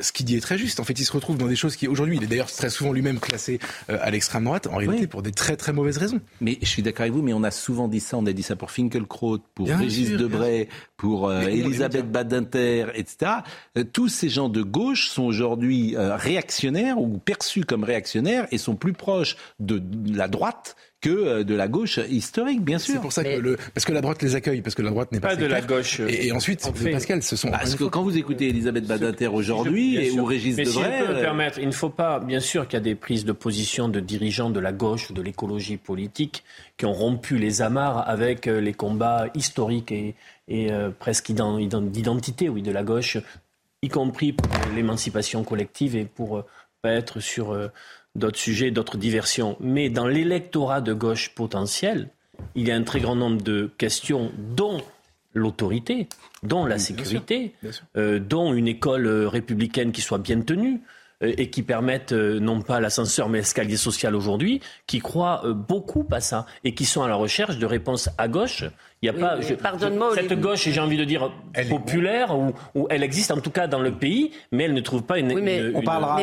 Ce qu'il dit est très juste. En fait, il se retrouve dans des choses qui, aujourd'hui, il est d'ailleurs très souvent lui-même classé euh, à l'extrême droite, en réalité, pour des très très mauvaises raisons. Mais je suis d'accord avec vous, mais on a souvent dit ça. On a dit ça pour Finkelkraut, pour Régis Debray, pour euh, Elisabeth Badinter, etc. Euh, tous ces gens de gauche sont aujourd'hui réactionnaires ou perçus comme réactionnaires et sont plus proches de la droite que euh, de la gauche historique, bien sûr. C'est pour ça que le, parce que la droite les accueille, parce que la droite n'est pas, pas de la gauche. Et, ensuite, Pascal, ce sont. Parce que quand vous écoutez Elisabeth Badinter aujourd'hui ou Régis Mais Debray, si je peux me permettre, il ne faut pas, bien sûr, qu'il y a des prises de position de dirigeants de la gauche, de l'écologie politique, qui ont rompu les amarres avec euh, les combats historiques et, et euh, presque d'identité, oui, de la gauche, y compris pour l'émancipation collective et pour pas être sur d'autres sujets, d'autres diversions. Mais dans l'électorat de gauche potentiel, il y a un très grand nombre de questions, dont l'autorité, dont la sécurité, euh, dont une école euh, républicaine qui soit bien tenue euh, et qui permette non pas l'ascenseur mais l'escalier social aujourd'hui, qui croient beaucoup à ça et qui sont à la recherche de réponses à gauche. Il n'y a pas cette gauche, j'ai envie de dire populaire, ou, elle existe en tout cas dans le pays, mais elle ne trouve pas une. on parlera.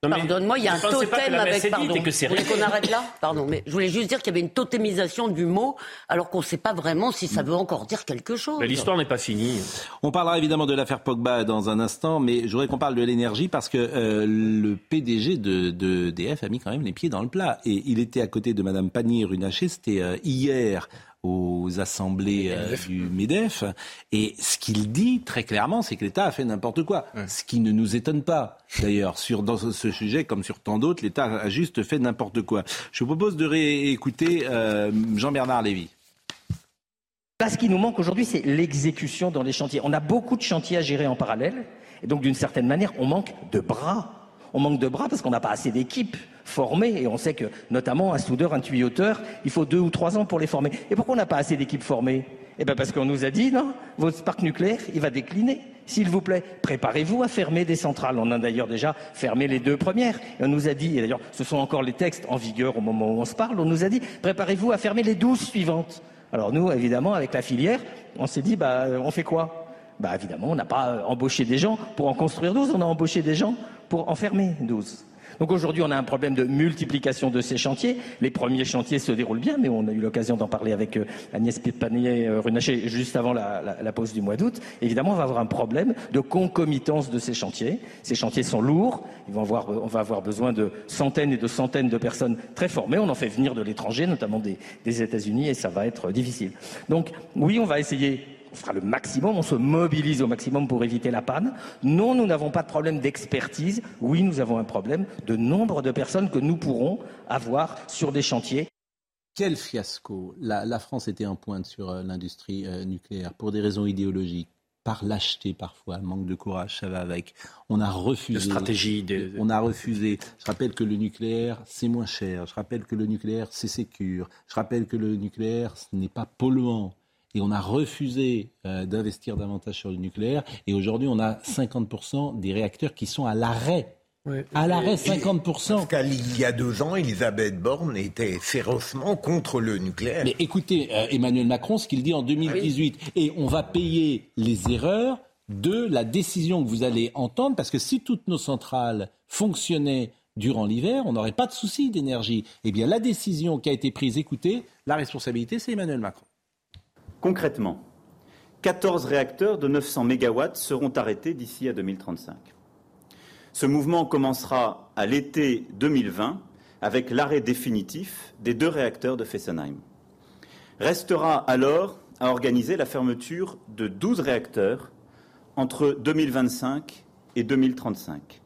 Pardonne-moi, il y a un totem avec. Pardon. Que vous voulez qu'on arrête là Pardon, mais je voulais juste dire qu'il y avait une totémisation du mot, alors qu'on ne sait pas vraiment si ça veut encore dire quelque chose. Mais l'histoire n'est pas finie. On parlera évidemment de l'affaire Pogba dans un instant, mais je voudrais qu'on parle de l'énergie parce que euh, le PDG de, de, DF a mis quand même les pieds dans le plat. Et il était à côté de Madame Pannier-Runacher, c'était euh, hier aux assemblées euh, du MEDEF. Et ce qu'il dit très clairement, c'est que l'État a fait n'importe quoi. Ce qui ne nous étonne pas, d'ailleurs, sur dans ce sujet comme sur tant d'autres, l'État a juste fait n'importe quoi. Je vous propose de réécouter euh, Jean-Bernard Lévy. Là, ce qui nous manque aujourd'hui, c'est l'exécution dans les chantiers. On a beaucoup de chantiers à gérer en parallèle, et donc d'une certaine manière, on manque de bras. On manque de bras parce qu'on n'a pas assez d'équipes formés. Et on sait que, notamment, un soudeur, un tuyauteur, il faut deux ou trois ans pour les former. Et pourquoi on n'a pas assez d'équipes formées? Eh bien, parce qu'on nous a dit, non, votre parc nucléaire, il va décliner. S'il vous plaît, préparez-vous à fermer des centrales. On a d'ailleurs déjà fermé les deux premières. Et on nous a dit, et d'ailleurs, ce sont encore les textes en vigueur au moment où on se parle, on nous a dit, préparez-vous à fermer les douze suivantes. Alors nous, évidemment, avec la filière, on s'est dit, bah, on fait quoi? Bah évidemment, on n'a pas embauché des gens pour en construire 12, on a embauché des gens pour en fermer 12. Donc aujourd'hui, on a un problème de multiplication de ces chantiers. Les premiers chantiers se déroulent bien, mais on a eu l'occasion d'en parler avec euh, Agnès Panier-Runacher juste avant la, pause du mois d'août. Évidemment, on va avoir un problème de concomitance de ces chantiers. Ces chantiers sont lourds. On va avoir besoin de centaines et de centaines de personnes très formées. On en fait venir de l'étranger, notamment des, des États-Unis, et ça va être difficile. Donc oui, on va essayer on fera le maximum, on se mobilise au maximum pour éviter la panne. Non, nous n'avons pas de problème d'expertise. Oui, nous avons un problème de nombre de personnes que nous pourrons avoir sur des chantiers. Quel fiasco la, France était en pointe sur euh, l'industrie euh, nucléaire pour des raisons idéologiques par lâcheté parfois, manque de courage, ça va avec. On a refusé. De stratégie. On a refusé. Je rappelle que le nucléaire, c'est moins cher. Je rappelle que le nucléaire, c'est sécure. Je rappelle que le nucléaire, ce n'est pas polluant et on a refusé euh, d'investir davantage sur le nucléaire. Et aujourd'hui, on a 50% des réacteurs qui sont à l'arrêt. À l'arrêt, 50%. Parce il y a deux ans, Elisabeth Borne était férocement contre le nucléaire. Mais écoutez, euh, Emmanuel Macron, ce qu'il dit en 2018, et on va payer les erreurs de la décision que vous allez entendre, parce que si toutes nos centrales fonctionnaient durant l'hiver, on n'aurait pas de souci d'énergie. Eh bien, la décision qui a été prise, écoutez, la responsabilité, c'est Emmanuel Macron. Concrètement, 14 réacteurs de 900 MW seront arrêtés d'ici à 2035. Ce mouvement commencera à l'été 2020 avec l'arrêt définitif des deux réacteurs de Fessenheim. Restera alors à organiser la fermeture de 12 réacteurs entre 2025 et 2035.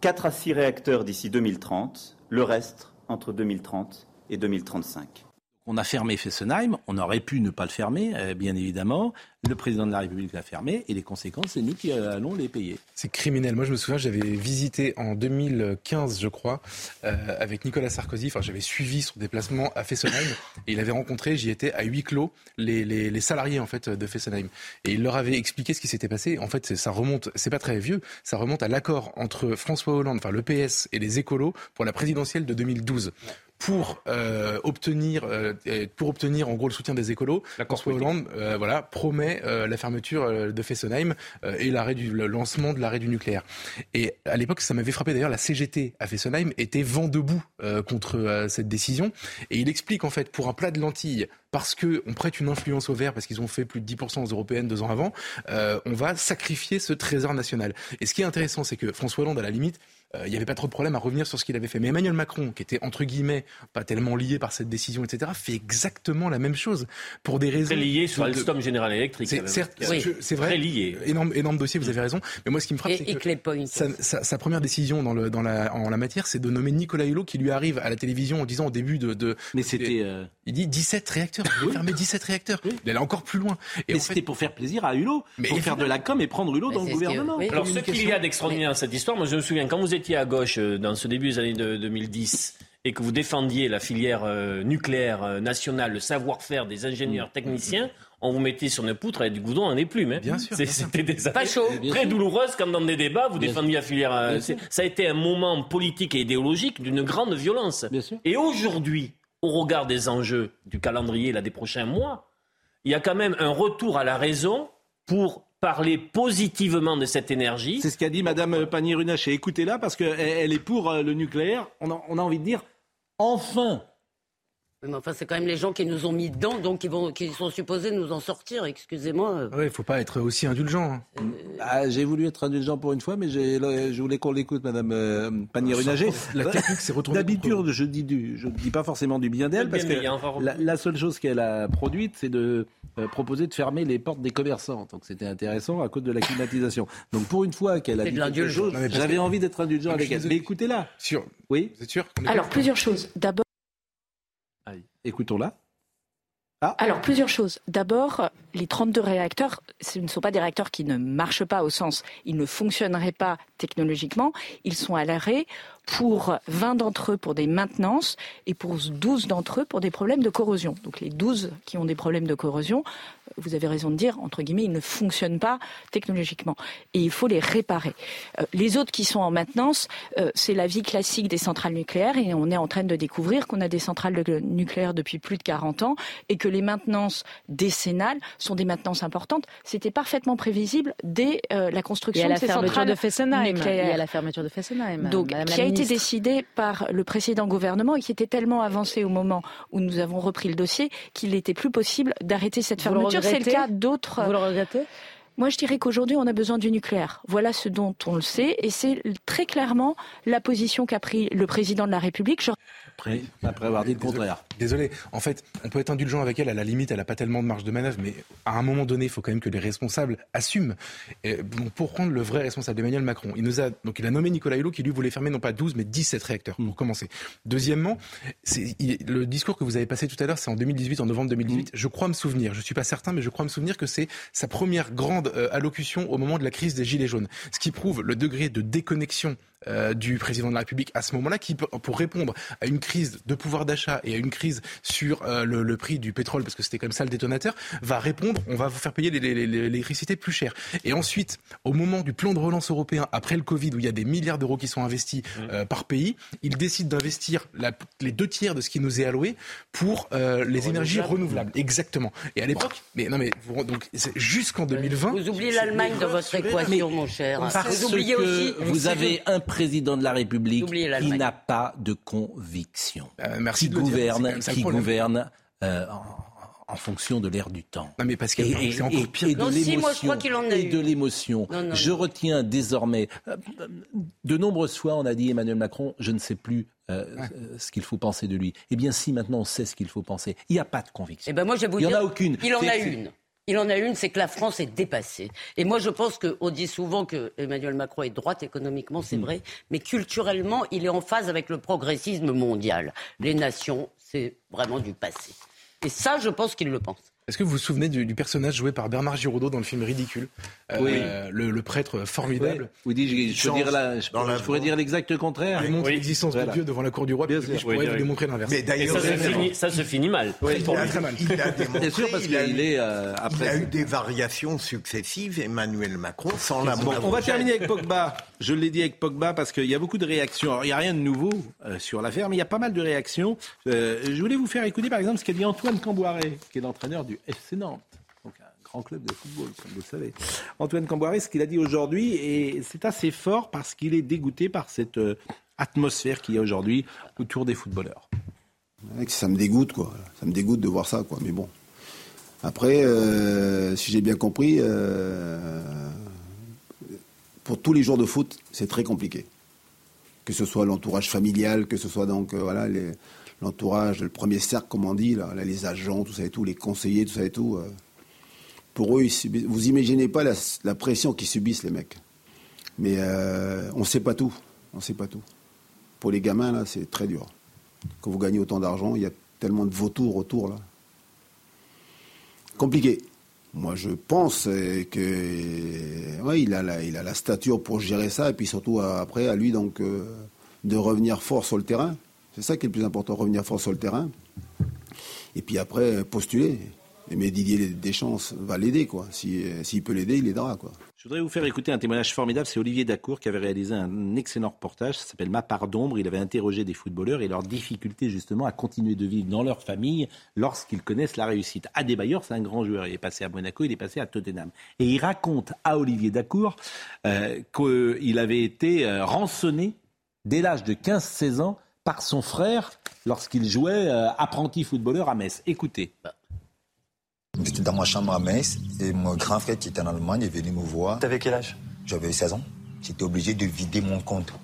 4 à 6 réacteurs d'ici 2030, le reste entre 2030 et 2035 on a fermé Fessenheim, on aurait pu ne pas le fermer, euh, bien évidemment. Le président de la République l'a fermé et les conséquences, c'est nous qui euh, allons les payer. C'est criminel. Moi, je me souviens, j'avais visité en 2015, je crois, euh, avec Nicolas Sarkozy. Enfin, j'avais suivi son déplacement à Fessenheim et il avait rencontré, j'y étais à huis clos, les, salariés en fait de Fessenheim et il leur avait expliqué ce qui s'était passé. En fait, ça remonte, c'est pas très vieux, ça remonte à l'accord entre François Hollande, enfin le PS et les écolos pour la présidentielle de 2012 pour euh, obtenir euh, pour obtenir en gros le soutien des écolos, François Hollande euh, voilà promet euh, la fermeture euh, de Fessenheim et l'arrêt du le lancement de l'arrêt du nucléaire. Et à l'époque, ça m'avait frappé d'ailleurs, la CGT à Fessenheim était vent debout contre cette décision. Et il explique en fait pour un plat de lentilles parce qu'on prête une influence au vert, parce qu'ils ont fait plus de 10% aux européennes deux ans avant, euh, on va sacrifier ce trésor national. Et ce qui est intéressant, c'est que François Hollande, à la limite, euh, il n'y avait pas trop de problème à revenir sur ce qu'il avait fait. Mais Emmanuel Macron, qui était entre guillemets pas tellement lié par cette décision, etc., fait exactement la même chose pour des raisons. Très lié sur Alstom General Electric. C'est certes, oui. c'est vrai. Très lié. Énorme, énorme dossier, vous avez raison. Mais moi, ce qui me frappe, c'est que sa, sa, sa, première décision dans, le, dans la, en la matière, c'est de nommer Nicolas Hulot, qui lui arrive à la télévision en disant au début de. de Mais c'était. Euh... Il dit 17 réacteurs. Vous voulez fermer 17 réacteurs. Oui. Il allait encore plus loin. Et mais c'était fait... pour faire plaisir à Hulot, mais pour faire de la com et prendre Hulot dans le gouvernement. Oui. Alors, ce qu'il y a d'extraordinaire dans cette histoire, moi, je me souviens quand vous étiez à gauche dans ce début des années de 2010 et que vous défendiez la filière euh, nucléaire euh, nationale, le savoir-faire des ingénieurs techniciens, on vous mettait sur une poutre avec du goudron en éplume. Hein. Bien sûr. C'était des années très douloureuses comme dans des débats, vous bien défendiez sûr. la filière. Euh, ça a été un moment politique et idéologique d'une grande violence. Et aujourd'hui, au regard des enjeux du calendrier là, des prochains mois, il y a quand même un retour à la raison pour parler positivement de cette énergie. C'est ce qu'a dit Madame Pannier-Runacher. Écoutez-la parce qu'elle est pour le nucléaire. On a, on a envie de dire enfin. Mais enfin, c'est quand même les gens qui nous ont mis dedans, donc qui, vont, qui sont supposés nous en sortir, excusez-moi. Oui, il ne faut pas être aussi indulgent. Hein. Euh... Ah, j'ai voulu être indulgent pour une fois, mais je voulais qu'on l'écoute, Madame euh, Pannier-Runacher. La technique s'est retournée. D'habitude, je dis du, je dis pas forcément du bien d'elle, parce que la, la, seule chose qu'elle a produite, c'est de euh, proposer de fermer les portes des commerçants. Donc c'était intéressant à cause de la climatisation. Donc pour une fois qu'elle a dit quelque chose, j'avais envie d'être indulgent avec elle. Mais écoutez-la. Sûr. Oui. Vous êtes sûr Alors plusieurs choses. D'abord. Écoutons-la. Ah. Alors, plusieurs choses. D'abord, les 32 réacteurs, ce ne sont pas des réacteurs qui ne marchent pas au sens, ils ne fonctionneraient pas technologiquement. Ils sont à l'arrêt pour 20 d'entre eux pour des maintenances et pour 12 d'entre eux pour des problèmes de corrosion. Donc les 12 qui ont des problèmes de corrosion, vous avez raison de dire, entre guillemets, ils ne fonctionnent pas technologiquement. Et il faut les réparer. Euh, les autres qui sont en maintenance, euh, c'est la vie classique des centrales nucléaires et on est en train de découvrir qu'on a des centrales nucléaires depuis plus de 40 ans et que les maintenances décennales sont des maintenances importantes. C'était parfaitement prévisible dès euh, la construction de ces centrales de Fessenheim. nucléaires. Y a la fermeture de Fessenheim. Donc, qui a été décidé par le précédent gouvernement et qui était tellement avancé au moment où nous avons repris le dossier qu'il n'était plus possible d'arrêter cette fermeture. C'est le cas d'autres. Vous le regrettez? Moi, je dirais qu'aujourd'hui, on a besoin du nucléaire. Voilà ce dont on le sait, et c'est très clairement la position qu'a pris le président de la République. Je... Après, après avoir dit le contraire. Désolé. En fait, on peut être indulgent avec elle. À la limite, elle n'a pas tellement de marge de manœuvre, mais à un moment donné, il faut quand même que les responsables assument. Et, bon, pour prendre le vrai responsable, Emmanuel Macron, il nous a donc il a nommé Nicolas Hulot qui lui voulait fermer non pas 12 mais 17 réacteurs pour commencer. Deuxièmement, il, le discours que vous avez passé tout à l'heure, c'est en 2018, en novembre 2018. Mmh. Je crois me souvenir, je suis pas certain, mais je crois me souvenir que c'est sa première grande euh, allocution au moment de la crise des Gilets jaunes. Ce qui prouve le degré de déconnexion euh, du président de la République à ce moment-là, qui, pour répondre à une crise de pouvoir d'achat et à une crise sur euh, le, le, prix du pétrole, parce que c'était comme ça le détonateur, va répondre, on va vous faire payer l'électricité plus cher. Et ensuite, au moment du plan de relance européen, après le Covid, où il y a des milliards d'euros qui sont investis euh, par pays, il décide d'investir les deux tiers de ce qui nous est alloué pour euh, les énergies renouvelables. Exactement. Et à l'époque, mais non mais donc jusqu'en 2020. Vous oubliez l'Allemagne dans votre équation, mon cher. Parce vous oubliez que aussi. Vous avez un président de la République qui n'a pas de conviction, euh, merci qui gouverne, qui gouverne euh, en, en, fonction de l'air du temps. Non mais parce et, c'est encore pire. Et, non, de si, moi, je crois l'émotion. qu'il en a et eu. de l'émotion. Non, non, Je non. retiens désormais. euh, De nombreuses fois, on a dit Emmanuel Macron, je ne sais plus. euh, Ouais. ce qu'il faut penser de lui. Eh bien, si maintenant on sait ce qu'il faut penser, il n'y a pas de conviction. Eh ben moi, je vais vous il n'y en a aucune. Il en a une. Il en a une, c'est que la France est dépassée. Et moi, je pense qu'on dit souvent que Emmanuel Macron est droite économiquement, c'est vrai, mais culturellement, il est en phase avec le progressisme mondial. Les nations, c'est vraiment du passé. Et ça, je pense qu'il le pense. Est-ce que vous vous souvenez du, du, personnage joué par Bernard Giraudot dans le film Ridicule euh, Oui. le, le, prêtre formidable. Oui, je, je, dire la, je, pourrais, je pourrais dire l'exact contraire. Il montre oui. l'existence voilà. de Dieu devant la cour du roi, bien sûr. Je pourrais oui, vous démontrer l'inverse. Mais d'ailleurs, ça, se finit, ça se finit mal. Oui, il, a, très mal. il a démontré, Bien sûr, parce qu'il est euh, après. Il a eu des variations successives, Emmanuel Macron, sans la bon, On va terminer avec Pogba. Je l'ai dit avec Pogba parce qu'il y a beaucoup de réactions. Alors, il n'y a rien de nouveau euh, sur l'affaire, mais il y a pas mal de réactions. Euh, je voulais vous faire écouter, par exemple, ce qu'a dit Antoine Camboiré, qui est l'entraîneur du FC Nantes grand club de football, comme vous le savez. Antoine Camboiré, ce qu'il a dit aujourd'hui, et c'est assez fort parce qu'il est dégoûté par cette euh, atmosphère qu'il y a aujourd'hui autour des footballeurs. Ça me dégoûte, quoi. Ça me dégoûte de voir ça, quoi. Mais bon. Après, euh, si j'ai bien compris, euh, pour tous les jours de foot, c'est très compliqué. Que ce soit l'entourage familial, que ce soit donc voilà l'entourage, le premier cercle, comme on dit, là, les agents, tout ça et tout, les conseillers, tout ça et tout. Euh, pour eux, vous imaginez pas la, la pression qu'ils subissent, les mecs. Mais euh, on ne sait pas tout. On sait pas tout. Pour les gamins, là, c'est très dur. Quand vous gagnez autant d'argent, il y a tellement de vautours autour, là. Compliqué. Moi, je pense que ouais, il a la, il a la stature pour gérer ça, et puis surtout après, à lui donc euh, de revenir fort sur le terrain. C'est ça qui est le plus important, revenir fort sur le terrain. Et puis après, postuler. Mais Didier Deschamps va l'aider, quoi. S'il si, peut l'aider, il aidera, quoi. Je voudrais vous faire écouter un témoignage formidable. C'est Olivier Dacour qui avait réalisé un excellent reportage. Ça s'appelle Ma part d'ombre. Il avait interrogé des footballeurs et leurs difficultés, justement, à continuer de vivre dans leur famille lorsqu'ils connaissent la réussite. Adebayor, c'est un grand joueur. Il est passé à Monaco, il est passé à Tottenham. Et il raconte à Olivier Dacour euh, qu'il avait été euh, rançonné dès l'âge de 15-16 ans par son frère lorsqu'il jouait euh, apprenti footballeur à Metz. Écoutez. J'étais dans ma chambre à Metz et mon grand frère qui était en Allemagne est venu me voir. T'avais quel âge? J'avais 16 ans. J'étais obligé de vider mon compte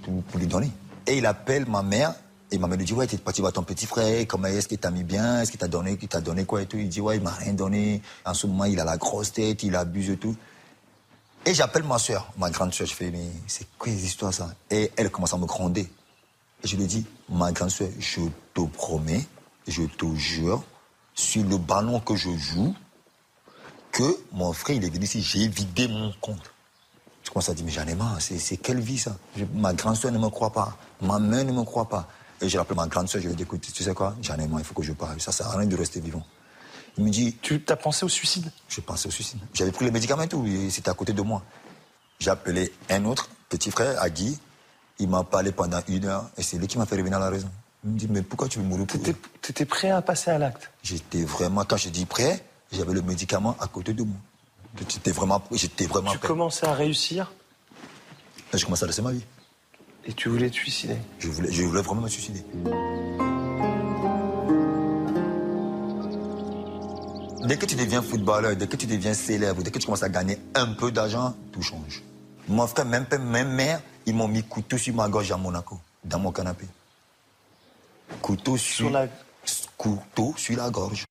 pour, pour, lui donner. Et il appelle ma mère et ma mère lui dit Ouais, t'es parti voir ton petit frère, comment est-ce qu'il t'a mis bien Est-ce qu'il t'a donné, qu'il t'a donné quoi et tout Il dit Ouais, il m'a rien donné. En ce moment, il a la grosse tête, il abuse et tout. Et j'appelle ma soeur, ma grande soeur. Je fais Mais c'est quoi les histoires ça? Et elle commence à me gronder. Je lui dis Ma grande soeur, je te promets, je te jure sur le ballon que je joue que mon frère, il est venu ici, j'ai vidé mon compte. Je commence à dire, mais j'en ai marre, c'est quelle vie ça? Je, Ma grande soeur ne me croit pas, ma mère ne me croit pas. Et je rappelle ma grande soeur, je lui dis, écoute, tu sais quoi, j'en ai marre, il faut que je parle, ça sert à rien de rester vivant. Il me dit... Tu as pensé au suicide? Je pensais au suicide. J'avais pris les médicaments et tout, c'était à côté de moi. J'ai appelé un autre petit frère, Agui, il m'a parlé pendant une heure, et c'est lui qui m'a fait revenir à la raison. Il me dit, mais pourquoi tu veux mourir pour Tu étais prêt à passer à l'acte? J'étais vraiment, quand je dis prêt, j'avais le médicament à côté de moi. J'étais vraiment, j'étais vraiment Tu prêt. commençais à réussir? Là, je commençais à laisser ma vie. Et tu voulais te suicider? Je voulais, je voulais vraiment me suicider. Dès que tu deviens footballeur, dès que tu deviens célèbre, dès que tu commences à gagner un peu d'argent, tout change. Mon frère, même père, même mère, ils m'ont mis couteau sur ma gorge à Monaco, dans mon canapé. Couteau sur, sur la... couteau sur la gorge.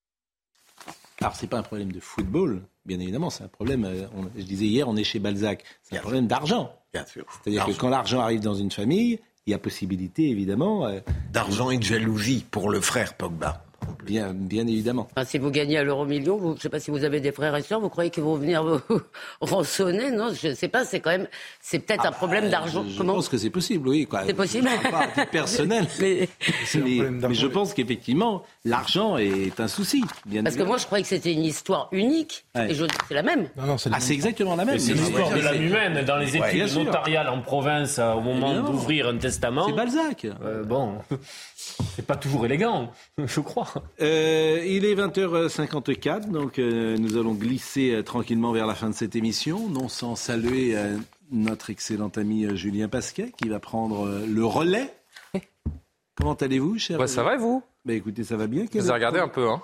Alors, c'est pas un problème de football, bien évidemment, c'est un problème, euh, on, je disais hier, on est chez Balzac, c'est un problème d'argent. Bien sûr. C'est-à-dire que quand l'argent arrive dans une famille, il y a possibilité, évidemment. Euh, D'argent et de jalousie pour le frère Pogba. Bien, bien évidemment. Enfin, si vous gagnez à l'euro million, vous, je ne sais pas si vous avez des frères et sœurs, vous croyez qu'ils vont venir vous [laughs] rançonner? Non, je ne sais pas. C'est quand même, c'est peut-être ah un problème bah, d'argent. Je, je Comment pense que c'est possible, oui. C'est possible. Pas à personnel. [laughs] mais, [laughs] mais, mais je pense qu'effectivement, l'argent est un souci. Bien Parce que moi, je croyais que c'était une histoire unique. Ouais. Et je, c'est la même. Non, non, c'est ah, exactement la même. C'est l'histoire de l'âme humaine. Dans les études ouais, notariales en province, au moment d'ouvrir un testament. C'est Balzac. Euh, bon, c'est pas toujours élégant, je crois. Euh, il est 20h54, donc euh, nous allons glisser euh, tranquillement vers la fin de cette émission, non sans saluer notre excellent ami Julien Pasquet qui va prendre le relais. [laughs] Comment allez-vous, cher bah, Ça va et vous? Bah, Écoutez, ça va bien. Je vous ai regardé un peu. Hein.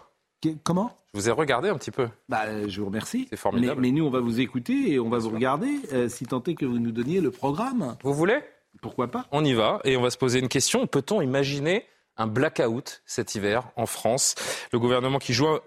Comment? Je vous ai regardé un petit peu. Bah, je vous remercie. C'est formidable. Mais, mais, nous, on va vous écouter et on va vous regarder, euh, si tant est que vous nous donniez le programme. Vous voulez? Pourquoi pas? On y va et on va se poser une question. Peut-on imaginer un blackout cet hiver en France Le gouvernement qui joue... Un...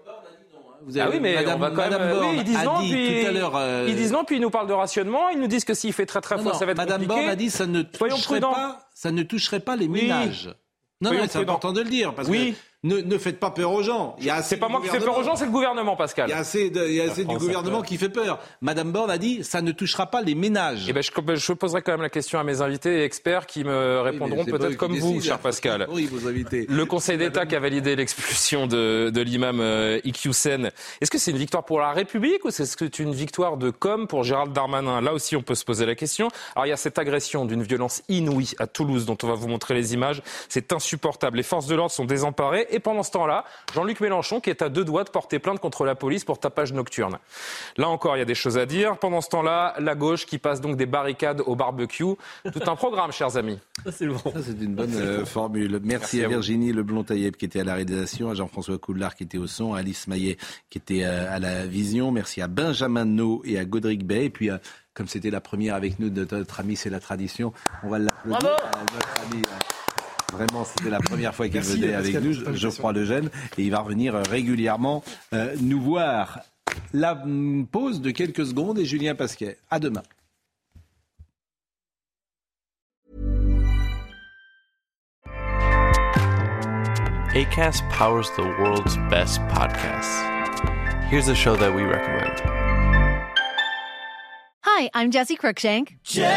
Vous avez, ah oui, mais Madame, on va quand Madame même. Borne oui, ils disent non, puis tout à l'heure. euh, ils disent non, puis ils nous parlent de rationnement. Ils nous disent que s'il fait très très non, froid, non, ça va être Madame compliqué. Borne a dit ça ne Soyons toucherait prudents. pas, ça ne toucherait pas les Oui. ménages. Non, Soyons non, c'est prudents. important de le dire parce Oui. que Ne, ne faites pas peur aux gens. C'est pas moi qui fais peur aux gens, c'est le gouvernement, Pascal. Il y a assez, de, il y a assez du gouvernement qui fait peur. Madame Borne a dit ça ne touchera pas les ménages. Eh ben, je, je, poserai quand même la question à mes invités et experts qui me répondront oui, peut-être comme vous, cher Pascal. Oui, vos invités. Le Conseil d'État qui a validé l'expulsion de, de l'imam euh, Iqiyoussen. Est-ce que c'est une victoire pour la République ou est-ce que c'est une victoire de com pour Gérald Darmanin? Là aussi, on peut se poser la question. Alors, il y a cette agression d'une violence inouïe à Toulouse dont on va vous montrer les images. C'est insupportable. Les forces de l'ordre sont désemparées et pendant ce temps-là, Jean-Luc Mélenchon qui est à deux doigts de porter plainte contre la police pour tapage nocturne. Là encore, il y a des choses à dire. Pendant ce temps-là, la gauche qui passe donc des barricades au barbecue. Tout un programme, chers amis. C'est bon. Ça, c'est une bonne euh, formule. Merci, Merci à, à Virginie Leblond-Tailleb qui était à la réalisation, à Jean-François Coulard qui était au son, à Alice Maillet qui était euh, à la vision. Merci à Benjamin No et à Godric Bay. Et puis, euh, comme c'était la première avec nous de notre ami, c'est la tradition, on va l'applaudir. Notre ami, Vraiment, c'était la première fois qu'il venait avec nous, Geoffroy Lejeune, et il va revenir régulièrement euh, nous voir. La pause de quelques secondes et Julien Pasquet. À demain. ACAST powers the world's best podcasts. Here's a show that we recommend. Hi, I'm Jesse Cruikshank. Jesse